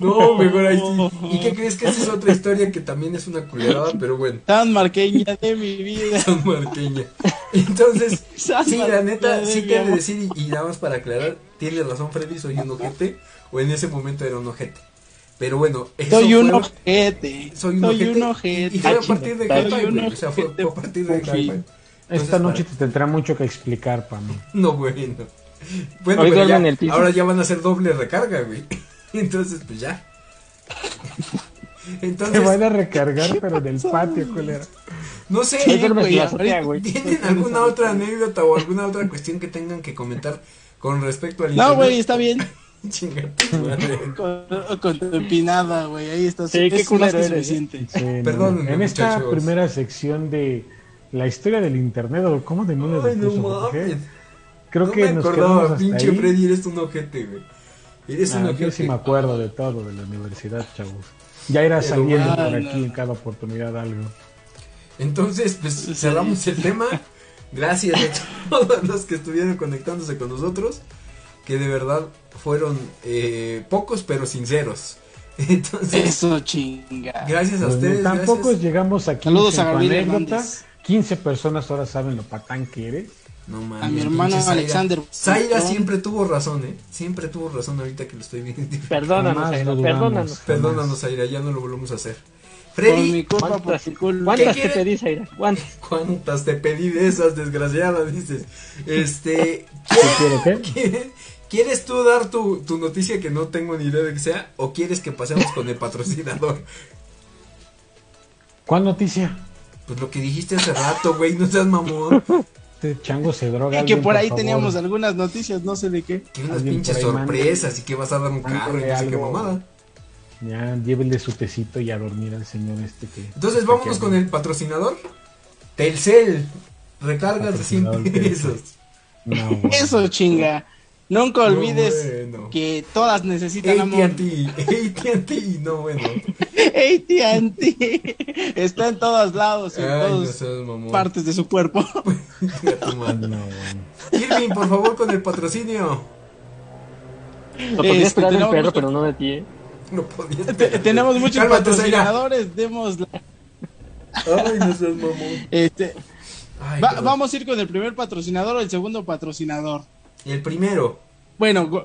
No, mejor ahí sí. ¿Y qué crees que esa es otra historia que también es una culerada, pero bueno. Tan marqueña de mi vida. Tan marqueña. Entonces, Tan sí, la neta, sí he de decir, y, y nada más para aclarar, tiene razón Freddy, soy un ojete, o en ese momento era un ojete. Pero bueno, eso Soy un fue- ojete. Soy un Soy ojete. un ojete. Y fue a Ah, partir de güey, O sea, fue, a partir de. Entonces, Esta para- noche te tendrá mucho que explicar para mí. No, bueno. Bueno, Hoy pero ya, en el piso. ahora ya van a hacer doble recarga, güey. Entonces, pues ya. Te Entonces, van a recargar, pero en el patio, culera. no sé, güey, azotea, güey. ¿tienen alguna otra anécdota o alguna otra cuestión que tengan que comentar con respecto al No, internet? güey, está bien. Con, con tu empinada, güey. Ahí está. Sí, qué es más culero que eres, suficiente. Sí, no, Perdónenme, en esta muchachos. primera sección de la historia del internet, o cómo demonios Ay, no. Creo no que me nos acordaba, pinche ahí. Freddy, eres un ojete, güey. Eres un ojete. yo sí me acuerdo de todo de la universidad, chavos. Ya Pero saliendo por aquí en cada oportunidad algo. Entonces, pues Sí. cerramos el tema. Gracias a todos los que estuvieron conectándose con nosotros. Que de verdad fueron eh, pocos pero sinceros. Entonces, Eso, chinga. gracias a Pues, ustedes. tampoco gracias. llegamos aquí Saludos a Gabriel anécdota. Hernández. 15 personas ahora saben lo patán que eres. No mames, A mi hermano Zaira. Alexander Zaira siempre tuvo razón, ¿eh? Siempre tuvo razón ahorita que lo estoy viendo. Perdónanos, dudamos. perdónanos. Perdónanos, Zaira, ya no lo volvemos a hacer. Por mi Freddy, ¿Cuántas, mi culpa. ¿cuántas ¿Qué te pedí, Zaira? ¿Cuántas? ¿cuántas te pedí de esas desgraciadas? Dices. Este. ¿Qué qué? ¿Quieres, ¿Quieres tú dar tu, tu noticia que no tengo ni idea de que sea? ¿O quieres que pasemos con el patrocinador? ¿Cuál noticia? Pues lo que dijiste hace rato, güey, no seas mamón. Este chango se droga. Y que por ahí teníamos algunas noticias, no sé de qué. Que unas pinches sorpresas y que vas a dar un carro y no sé qué mamada. Ya, llévenle su tecito y a dormir al señor este que. Entonces vámonos que- con el patrocinador. Telcel. Recargas de 100 Patrocinador Telcel. pesos. No, bueno. Eso, chinga. Nunca olvides bueno. que todas necesitan amor. AT&T, AT&T, no bueno. AT&T está en todos lados, en Ay, todas partes de su cuerpo. No, bueno. Irving, por favor, con el patrocinio. Lo podía Este, esperar del perro, pero no de ti, ¿eh? No podía esperar. tenemos muchos Cálmate, patrocinadores, demos la- Ay, no seas mamón. este, Ay, va- perdón. vamos a ir con el primer patrocinador o el segundo patrocinador. El primero. Bueno, cu-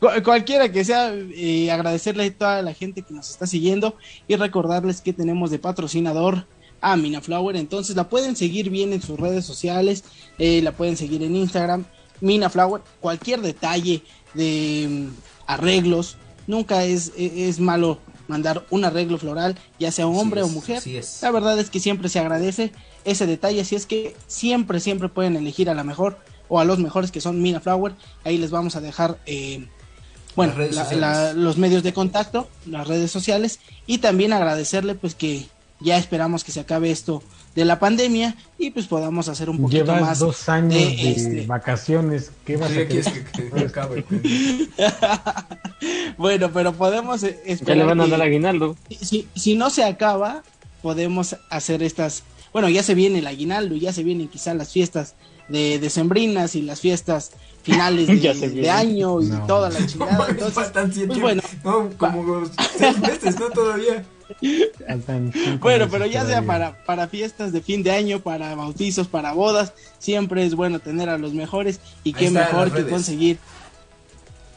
cu- cualquiera que sea, eh, agradecerle a toda la gente que nos está siguiendo y recordarles que tenemos de patrocinador a Mina Flower. Entonces la pueden seguir bien en sus redes sociales, eh, la pueden seguir en Instagram, Mina Flower. Cualquier detalle de mm, arreglos, nunca es, e- es malo mandar un arreglo floral, ya sea hombre o mujer. La verdad es que siempre se agradece ese detalle, así es que siempre, siempre pueden elegir a la mejor o a los mejores que son Mina Flower. Ahí les vamos a dejar, eh, bueno, la- la- los medios de contacto, las redes sociales y también agradecerle pues que ya esperamos que se acabe esto de la pandemia y pues podamos hacer un poquito Llevas más dos años de, de, este, vacaciones. ¿Qué vas Sí, a querer? que, que acabe. bueno, pero podemos eh, Ya esperar le van a que- dar aguinaldo. si, si no se acaba, podemos hacer estas. Bueno, ya se viene el aguinaldo, ya se vienen quizás las fiestas de decembrinas y las fiestas finales de, año y No. toda la No, chingada. mames, Entonces, faltan siete. pues bueno, No, como seis meses, ¿no? Todavía. Bueno, pero ya sea para, para fiestas de fin de año, para bautizos, para bodas, siempre es bueno tener a los mejores y qué mejor que redes. conseguir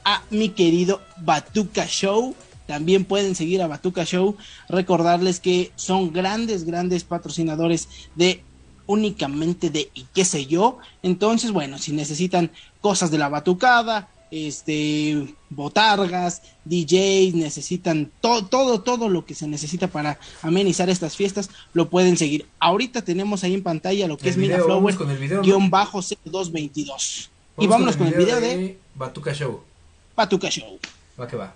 a mi querido Batuca Show. También pueden seguir a Batuca Show. Recordarles que son grandes, grandes patrocinadores de únicamente de y qué sé yo. Entonces, bueno, si necesitan cosas de la batucada, este, botargas, DJs, necesitan todo, todo, todo lo que se necesita para amenizar estas fiestas, lo pueden seguir. Ahorita tenemos ahí en pantalla lo que El es video, Flower, vamos con el video, guion bajo C222. y vámonos con el video de Batuca Show. Batuca Show. Va que va.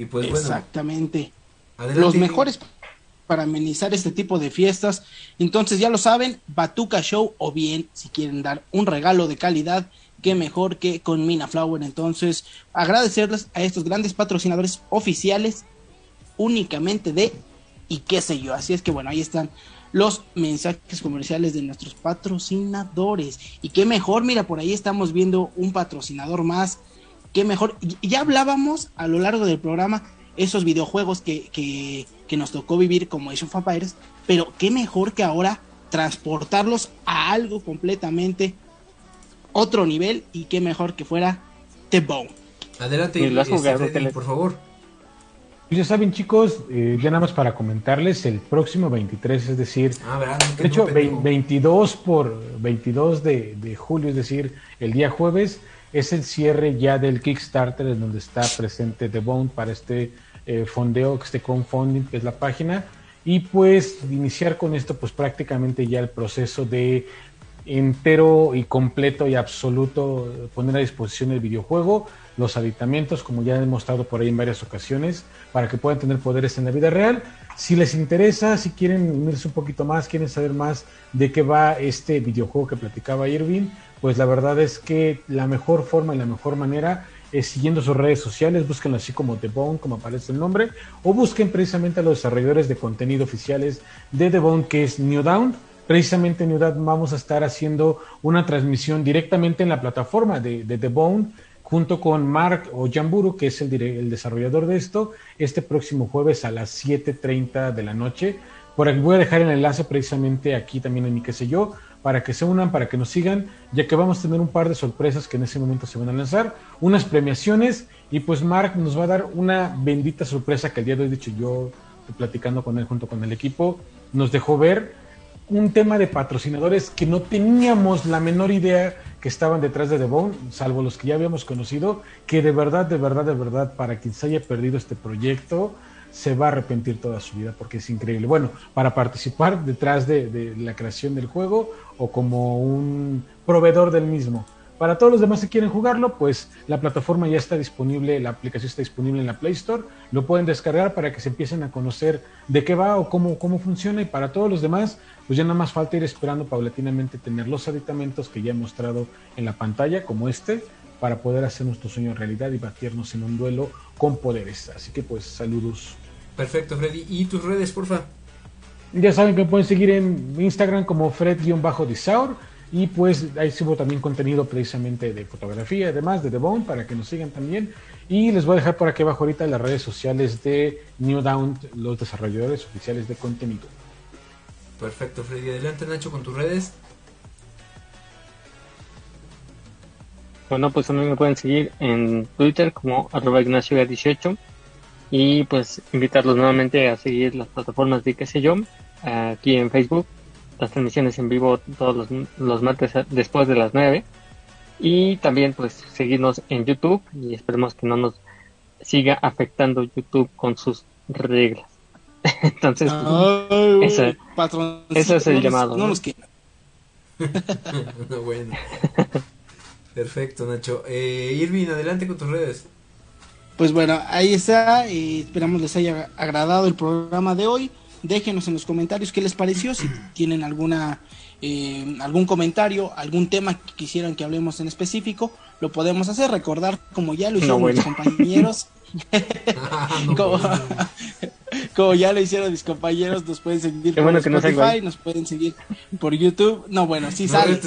Y pues Exactamente. Los mejores para amenizar este tipo de fiestas. Entonces ya lo saben, Batuca Show o bien si quieren dar un regalo de calidad, qué mejor que con Mina Flower. Entonces agradecerles a estos grandes patrocinadores oficiales únicamente de y qué sé yo. Así es que bueno, ahí están los mensajes comerciales de nuestros patrocinadores. Y qué mejor, mira, por ahí estamos viendo un patrocinador más. Qué mejor. Ya hablábamos a lo largo del programa esos videojuegos que, que, que nos tocó vivir como Age of Empires, pero qué mejor que ahora transportarlos a algo completamente otro nivel y qué mejor que fuera The Bone. Adelante, este, por favor. Ya saben chicos, eh, ya nada más para comentarles, el próximo 23, es decir, ah, de hecho 22 por 22 de, de, julio, es decir, el día jueves, es el cierre ya del Kickstarter en donde está presente The Bone para este eh, fondeo, este crowdfunding, que es la página, y pues iniciar con esto pues prácticamente ya el proceso de entero y completo y absoluto poner a disposición el videojuego, los aditamentos, como ya demostrado por ahí en varias ocasiones, para que puedan tener poderes en la vida real. Si les interesa, si quieren unirse un poquito más, quieren saber más de qué va este videojuego que platicaba Irving, pues la verdad es que la mejor forma y la mejor manera es siguiendo sus redes sociales, búsquenlo así como The Bone, como aparece el nombre, o busquen precisamente a los desarrolladores de contenido oficiales de The Bone, que es New Down precisamente en UDAD vamos a estar haciendo una transmisión directamente en la plataforma de, The Bone junto con Mark Ojamburu, que es el, el, desarrollador de esto, este próximo jueves a las 7.30 de la noche. Por aquí voy a dejar el enlace precisamente aquí también en mi qué sé yo, para que se unan, para que nos sigan, ya que vamos a tener un par de sorpresas que en ese momento se van a lanzar, unas premiaciones, y pues Mark nos va a dar una bendita sorpresa que el día de hoy, dicho yo, platicando con él junto con el equipo, nos dejó ver un tema de patrocinadores que no teníamos la menor idea que estaban detrás de The Bone, salvo los que ya habíamos conocido, que de verdad, de verdad, de verdad, para quien se haya perdido este proyecto, se va a arrepentir toda su vida porque es increíble. Bueno, para participar detrás de, de la creación del juego o como un proveedor del mismo. Para todos los demás que quieren jugarlo, pues la plataforma ya está disponible, la aplicación está disponible en la Play Store, lo pueden descargar para que se empiecen a conocer de qué va o cómo, cómo funciona y para todos los demás, pues ya nada más falta ir esperando paulatinamente tener los aditamentos que ya he mostrado en la pantalla, como este, para poder hacer nuestro sueño realidad y batirnos en un duelo con poderes. Así que pues saludos. Perfecto, Freddy. ¿Y tus redes, porfa? Ya saben que me pueden seguir en Instagram como Fred-Disaur y pues ahí subo también contenido precisamente de fotografía y demás de The Bone para que nos sigan también. Y les voy a dejar por aquí abajo ahorita las redes sociales de New Down, los desarrolladores oficiales de contenido. Perfecto, Freddy. Adelante, Nacho, con tus redes. Bueno, pues a mí me pueden seguir en Twitter como arroba ignacio18 y pues invitarlos nuevamente a seguir las plataformas de qué sé yo, aquí en Facebook las transmisiones en vivo todos los, martes después de las 9. Y también pues seguirnos en YouTube y esperemos que no nos siga afectando YouTube con sus reglas. Entonces, pues, ese, es el llamado. No, nos bueno. Perfecto, Nacho. Eh, Irving, adelante con tus redes. Pues bueno, ahí está. Y esperamos les haya agradado el programa de hoy déjenos en los comentarios qué les pareció, si tienen alguna eh, algún comentario, algún tema que quisieran que hablemos en específico, lo podemos hacer, recordar como ya lo hicieron mis compañeros. como, ya lo hicieron mis compañeros, nos pueden seguir por Spotify, nos pueden seguir por YouTube. No, bueno, sí sale.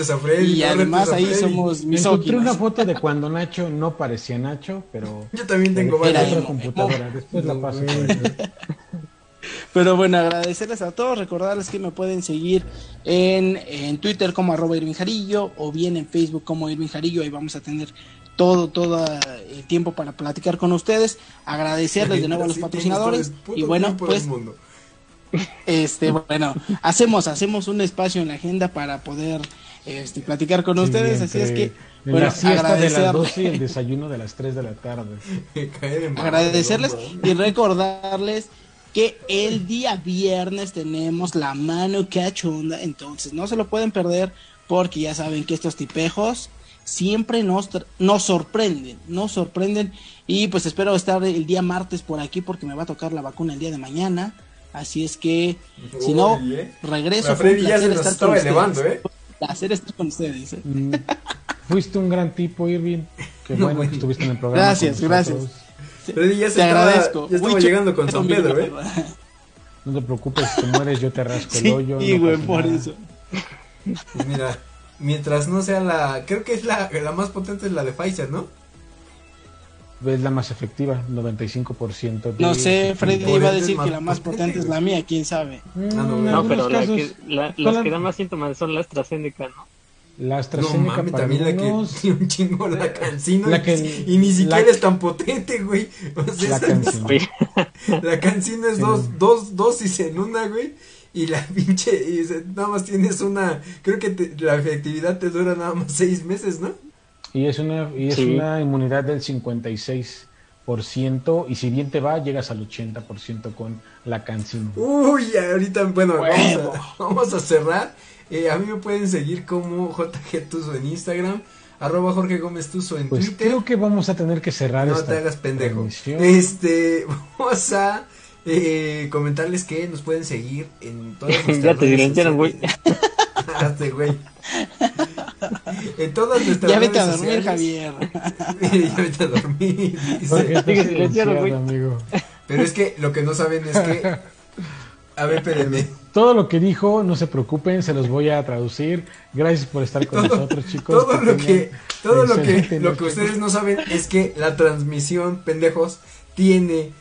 y además ahí somos mis Encontré una foto de cuando Nacho no parecía Nacho, pero yo también tengo varias. computadora, después la paso. Pero bueno, agradecerles a todos, recordarles que me pueden seguir en, en Twitter como arroba Irving Jarillo o bien en Facebook como Irving Jarillo, ahí vamos a tener todo, todo el tiempo para platicar con ustedes, agradecerles de nuevo a los patrocinadores y bueno, pues este bueno, hacemos hacemos un espacio en la agenda para poder este, platicar con ustedes, así es que bueno, agradecer... de las 12 y el desayuno de las 3 de la tarde. agradecerles y recordarles que el día viernes tenemos la mano cachonda, entonces no se lo pueden perder porque ya saben que estos tipejos siempre nos, nos sorprenden, nos sorprenden y pues espero estar el día martes por aquí porque me va a tocar la vacuna el día de mañana. Así es que, si no, regreso. Freddy ya se nos estaba elevando, ¿eh? Placer estar con ustedes. ¿eh? Mm, fuiste un gran tipo, Irving. Qué bueno que estuviste en el programa. Gracias, gracias. Freddy ya se te estaba, agradezco. Ya estaba llegando con San Pedro, ¿eh? No te preocupes, si te mueres yo te rasco el hoyo. Sí, güey, por eso. Pues mira, mientras no sea la... Creo que es la, la más potente es la de Pfizer, ¿no? Es la más efectiva, 95%. De no sé, Freddy iba a decir que la más potente es la mía, quién sabe. Mm, no, pero la que, la, las que dan más síntomas son la AstraZeneca, ¿no? La AstraZeneca no, también la que un chingo la cancino la que, y, ni siquiera es tan potente, güey. O sea, la cancino. la cancino es dos, dos dosis en una, güey. Y la pinche, y nada más tienes una, creo que la efectividad te dura nada más seis meses, ¿no? Y es una, y es una inmunidad del 56%, y si bien te va, llegas al 80% con la cancino. Uy, ahorita, bueno, vamos a, cerrar. Eh, a mí me pueden seguir como JG Tuso en Instagram, arroba Jorge Gómez Tuso en pues Twitter. Creo que vamos a tener que cerrar No te hagas pendejo. Este, vamos a eh, comentarles que nos pueden seguir en todas nuestras Ya te silenciaron, güey. Hazte, güey. En todas nuestras Ya vete a dormir, Javier. ya vete a dormir. amigo. Pero es que lo que no saben es que. A ver, espérenme. Todo lo que dijo, no se preocupen, se los voy a traducir. Gracias por estar con nosotros, chicos. Todo lo que, todo lo que, lo que ustedes no saben es que la transmisión, pendejos, tiene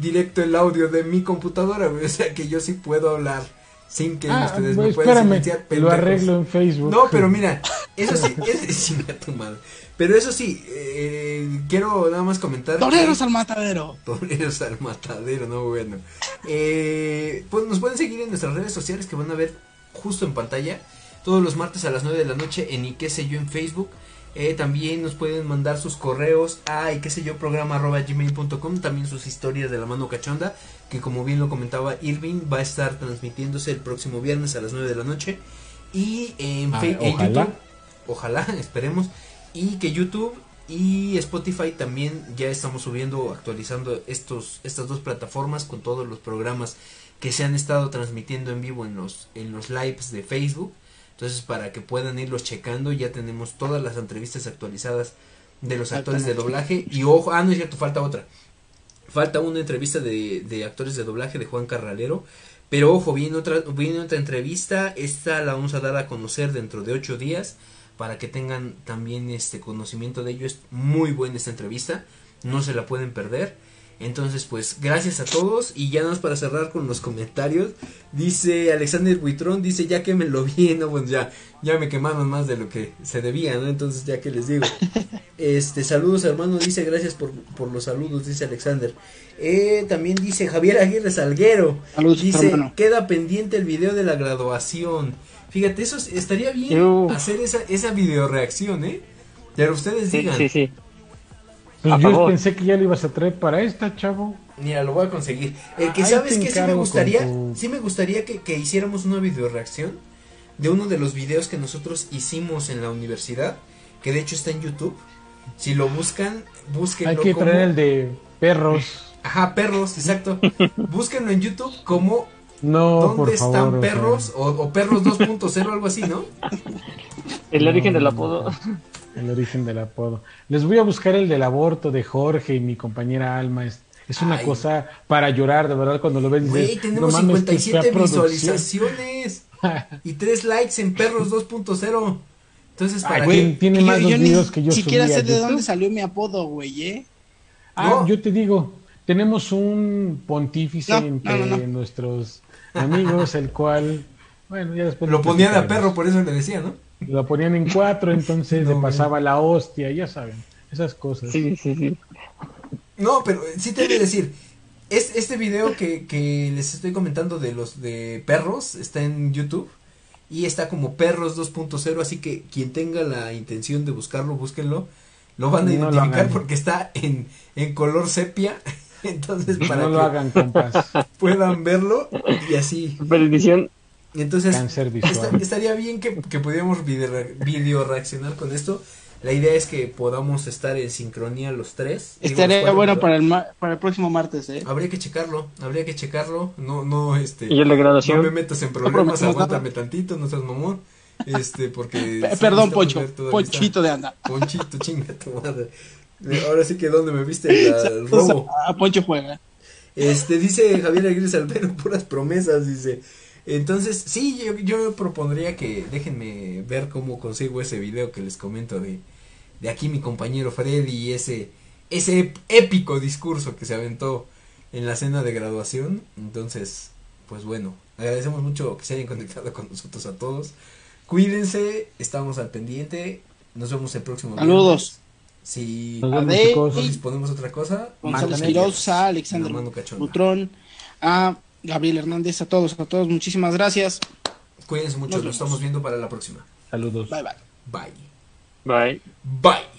directo el audio de mi computadora, O sea que yo sí puedo hablar sin que ah, ustedes me puedan silenciar Lo arreglo en Facebook. No, pero mira, eso sí, es, tu madre. Pero eso sí, eh, quiero nada más comentar. Toreros al matadero. Toreros al matadero, no bueno. Eh, pues nos pueden seguir en nuestras redes sociales que van a ver justo en pantalla. Todos los martes a las 9 de la noche en y qué sé yo en Facebook. Eh, también nos pueden mandar sus correos a y qué sé yo programa arroba gmail.com. También sus historias de la mano cachonda. Que como bien lo comentaba Irving, va a estar transmitiéndose el próximo viernes a las 9 de la noche. Y en, ah, YouTube, ojalá, esperemos. Y que YouTube y Spotify también ya estamos subiendo, actualizando estos, estas dos plataformas con todos los programas que se han estado transmitiendo en vivo en los, en los lives de Facebook. Entonces, para que puedan irlos checando, ya tenemos todas las entrevistas actualizadas de los actores de doblaje. Y ojo, ah, no es cierto, falta otra. Falta una entrevista de, de actores de doblaje de Juan Carralero. Pero ojo, viene otra, viene otra entrevista. Esta la vamos a dar a conocer dentro de ocho días. Para que tengan también este conocimiento de ello. Es muy buena esta entrevista. No se la pueden perder. Entonces, pues, gracias a todos. Y ya nada más para cerrar con los comentarios. Dice Alexander Buitrón, dice, ya que me lo vi, no, bueno, ya, ya me quemaron más de lo que se debía, ¿no? Entonces, ya que les digo. Este, saludos hermano, dice, gracias por, por los saludos, dice Alexander. Eh, también dice Javier Aguirre Salguero. dice, queda pendiente el video de la graduación. Fíjate, eso estaría bien hacer esa, esa video reacción, ¿eh? Pero ustedes digan. Sí, sí. Pues yo pensé que ya lo ibas a traer para esta, chavo. Mira, lo voy a conseguir. El que sabes que sí me gustaría, sí me gustaría que, que hiciéramos una video reacción de uno de los videos que nosotros hicimos en la universidad, que de hecho está en YouTube. Si lo buscan, búsquenlo. Hay que traer el de perros. Ajá, perros, exacto. Búsquenlo en YouTube como no, ¿Dónde están perros? O, o, perros 2.0, algo así, ¿no? El origen del apodo. El origen del apodo. Les voy a buscar el del aborto de Jorge y mi compañera Alma. Es, es una cosa para llorar, de verdad, cuando lo ves. Güey, tenemos 57 visualizaciones y 3 likes en Perros 2.0. Entonces, para Ay, tiene más yo, videos que yo siquiera sé de dónde salió mi apodo, güey, ¿eh? Ah, yo te digo, tenemos un pontífice entre nuestros amigos, el cual, bueno, ya después... Lo ponían a perro, por eso le decía, ¿no? Lo ponían en cuatro, entonces le pasaba la hostia, ya saben, esas cosas. Sí, sí, sí. No, pero sí te voy a decir, es, este video que, que les estoy comentando de los de perros está en YouTube y está como perros 2.0, así que quien tenga la intención de buscarlo, búsquenlo. Lo van a identificar porque está en, en color sepia. Entonces, para no lo hagan, compas. puedan verlo y así. Bendición entonces, estaría bien que, que pudiéramos video, reaccionar con esto. La idea es que podamos estar en sincronía los tres. Estaría bueno para el, ma- para el próximo martes, ¿eh? Habría que checarlo, habría que checarlo. No, no, este. Y el de No graduación. me metas en problemas, prometemos aguántame tantito, no seas mamón. Este, porque. Perdón, Poncho. Ponchito de anda. Ponchito, chinga tu madre. Ahora sí que donde me viste el robo. A Poncho juega. Este, dice Javier Aguirre Albero, puras promesas, dice. Entonces, sí, yo, yo propondría que déjenme ver cómo consigo ese video que les comento de, de aquí mi compañero Freddy y ese, ese épico discurso que se aventó en la cena de graduación. Entonces, pues bueno, agradecemos mucho que se hayan conectado con nosotros a todos. Cuídense, estamos al pendiente. Nos vemos el próximo Saludos. viernes. Si nos disponemos otra cosa, la Alexander. Butrón, a Gabriel Hernández, a todos, a todos, muchísimas gracias. Cuídense mucho, Nos nos estamos viendo para la próxima. Saludos. Bye bye. Bye. Bye. Bye.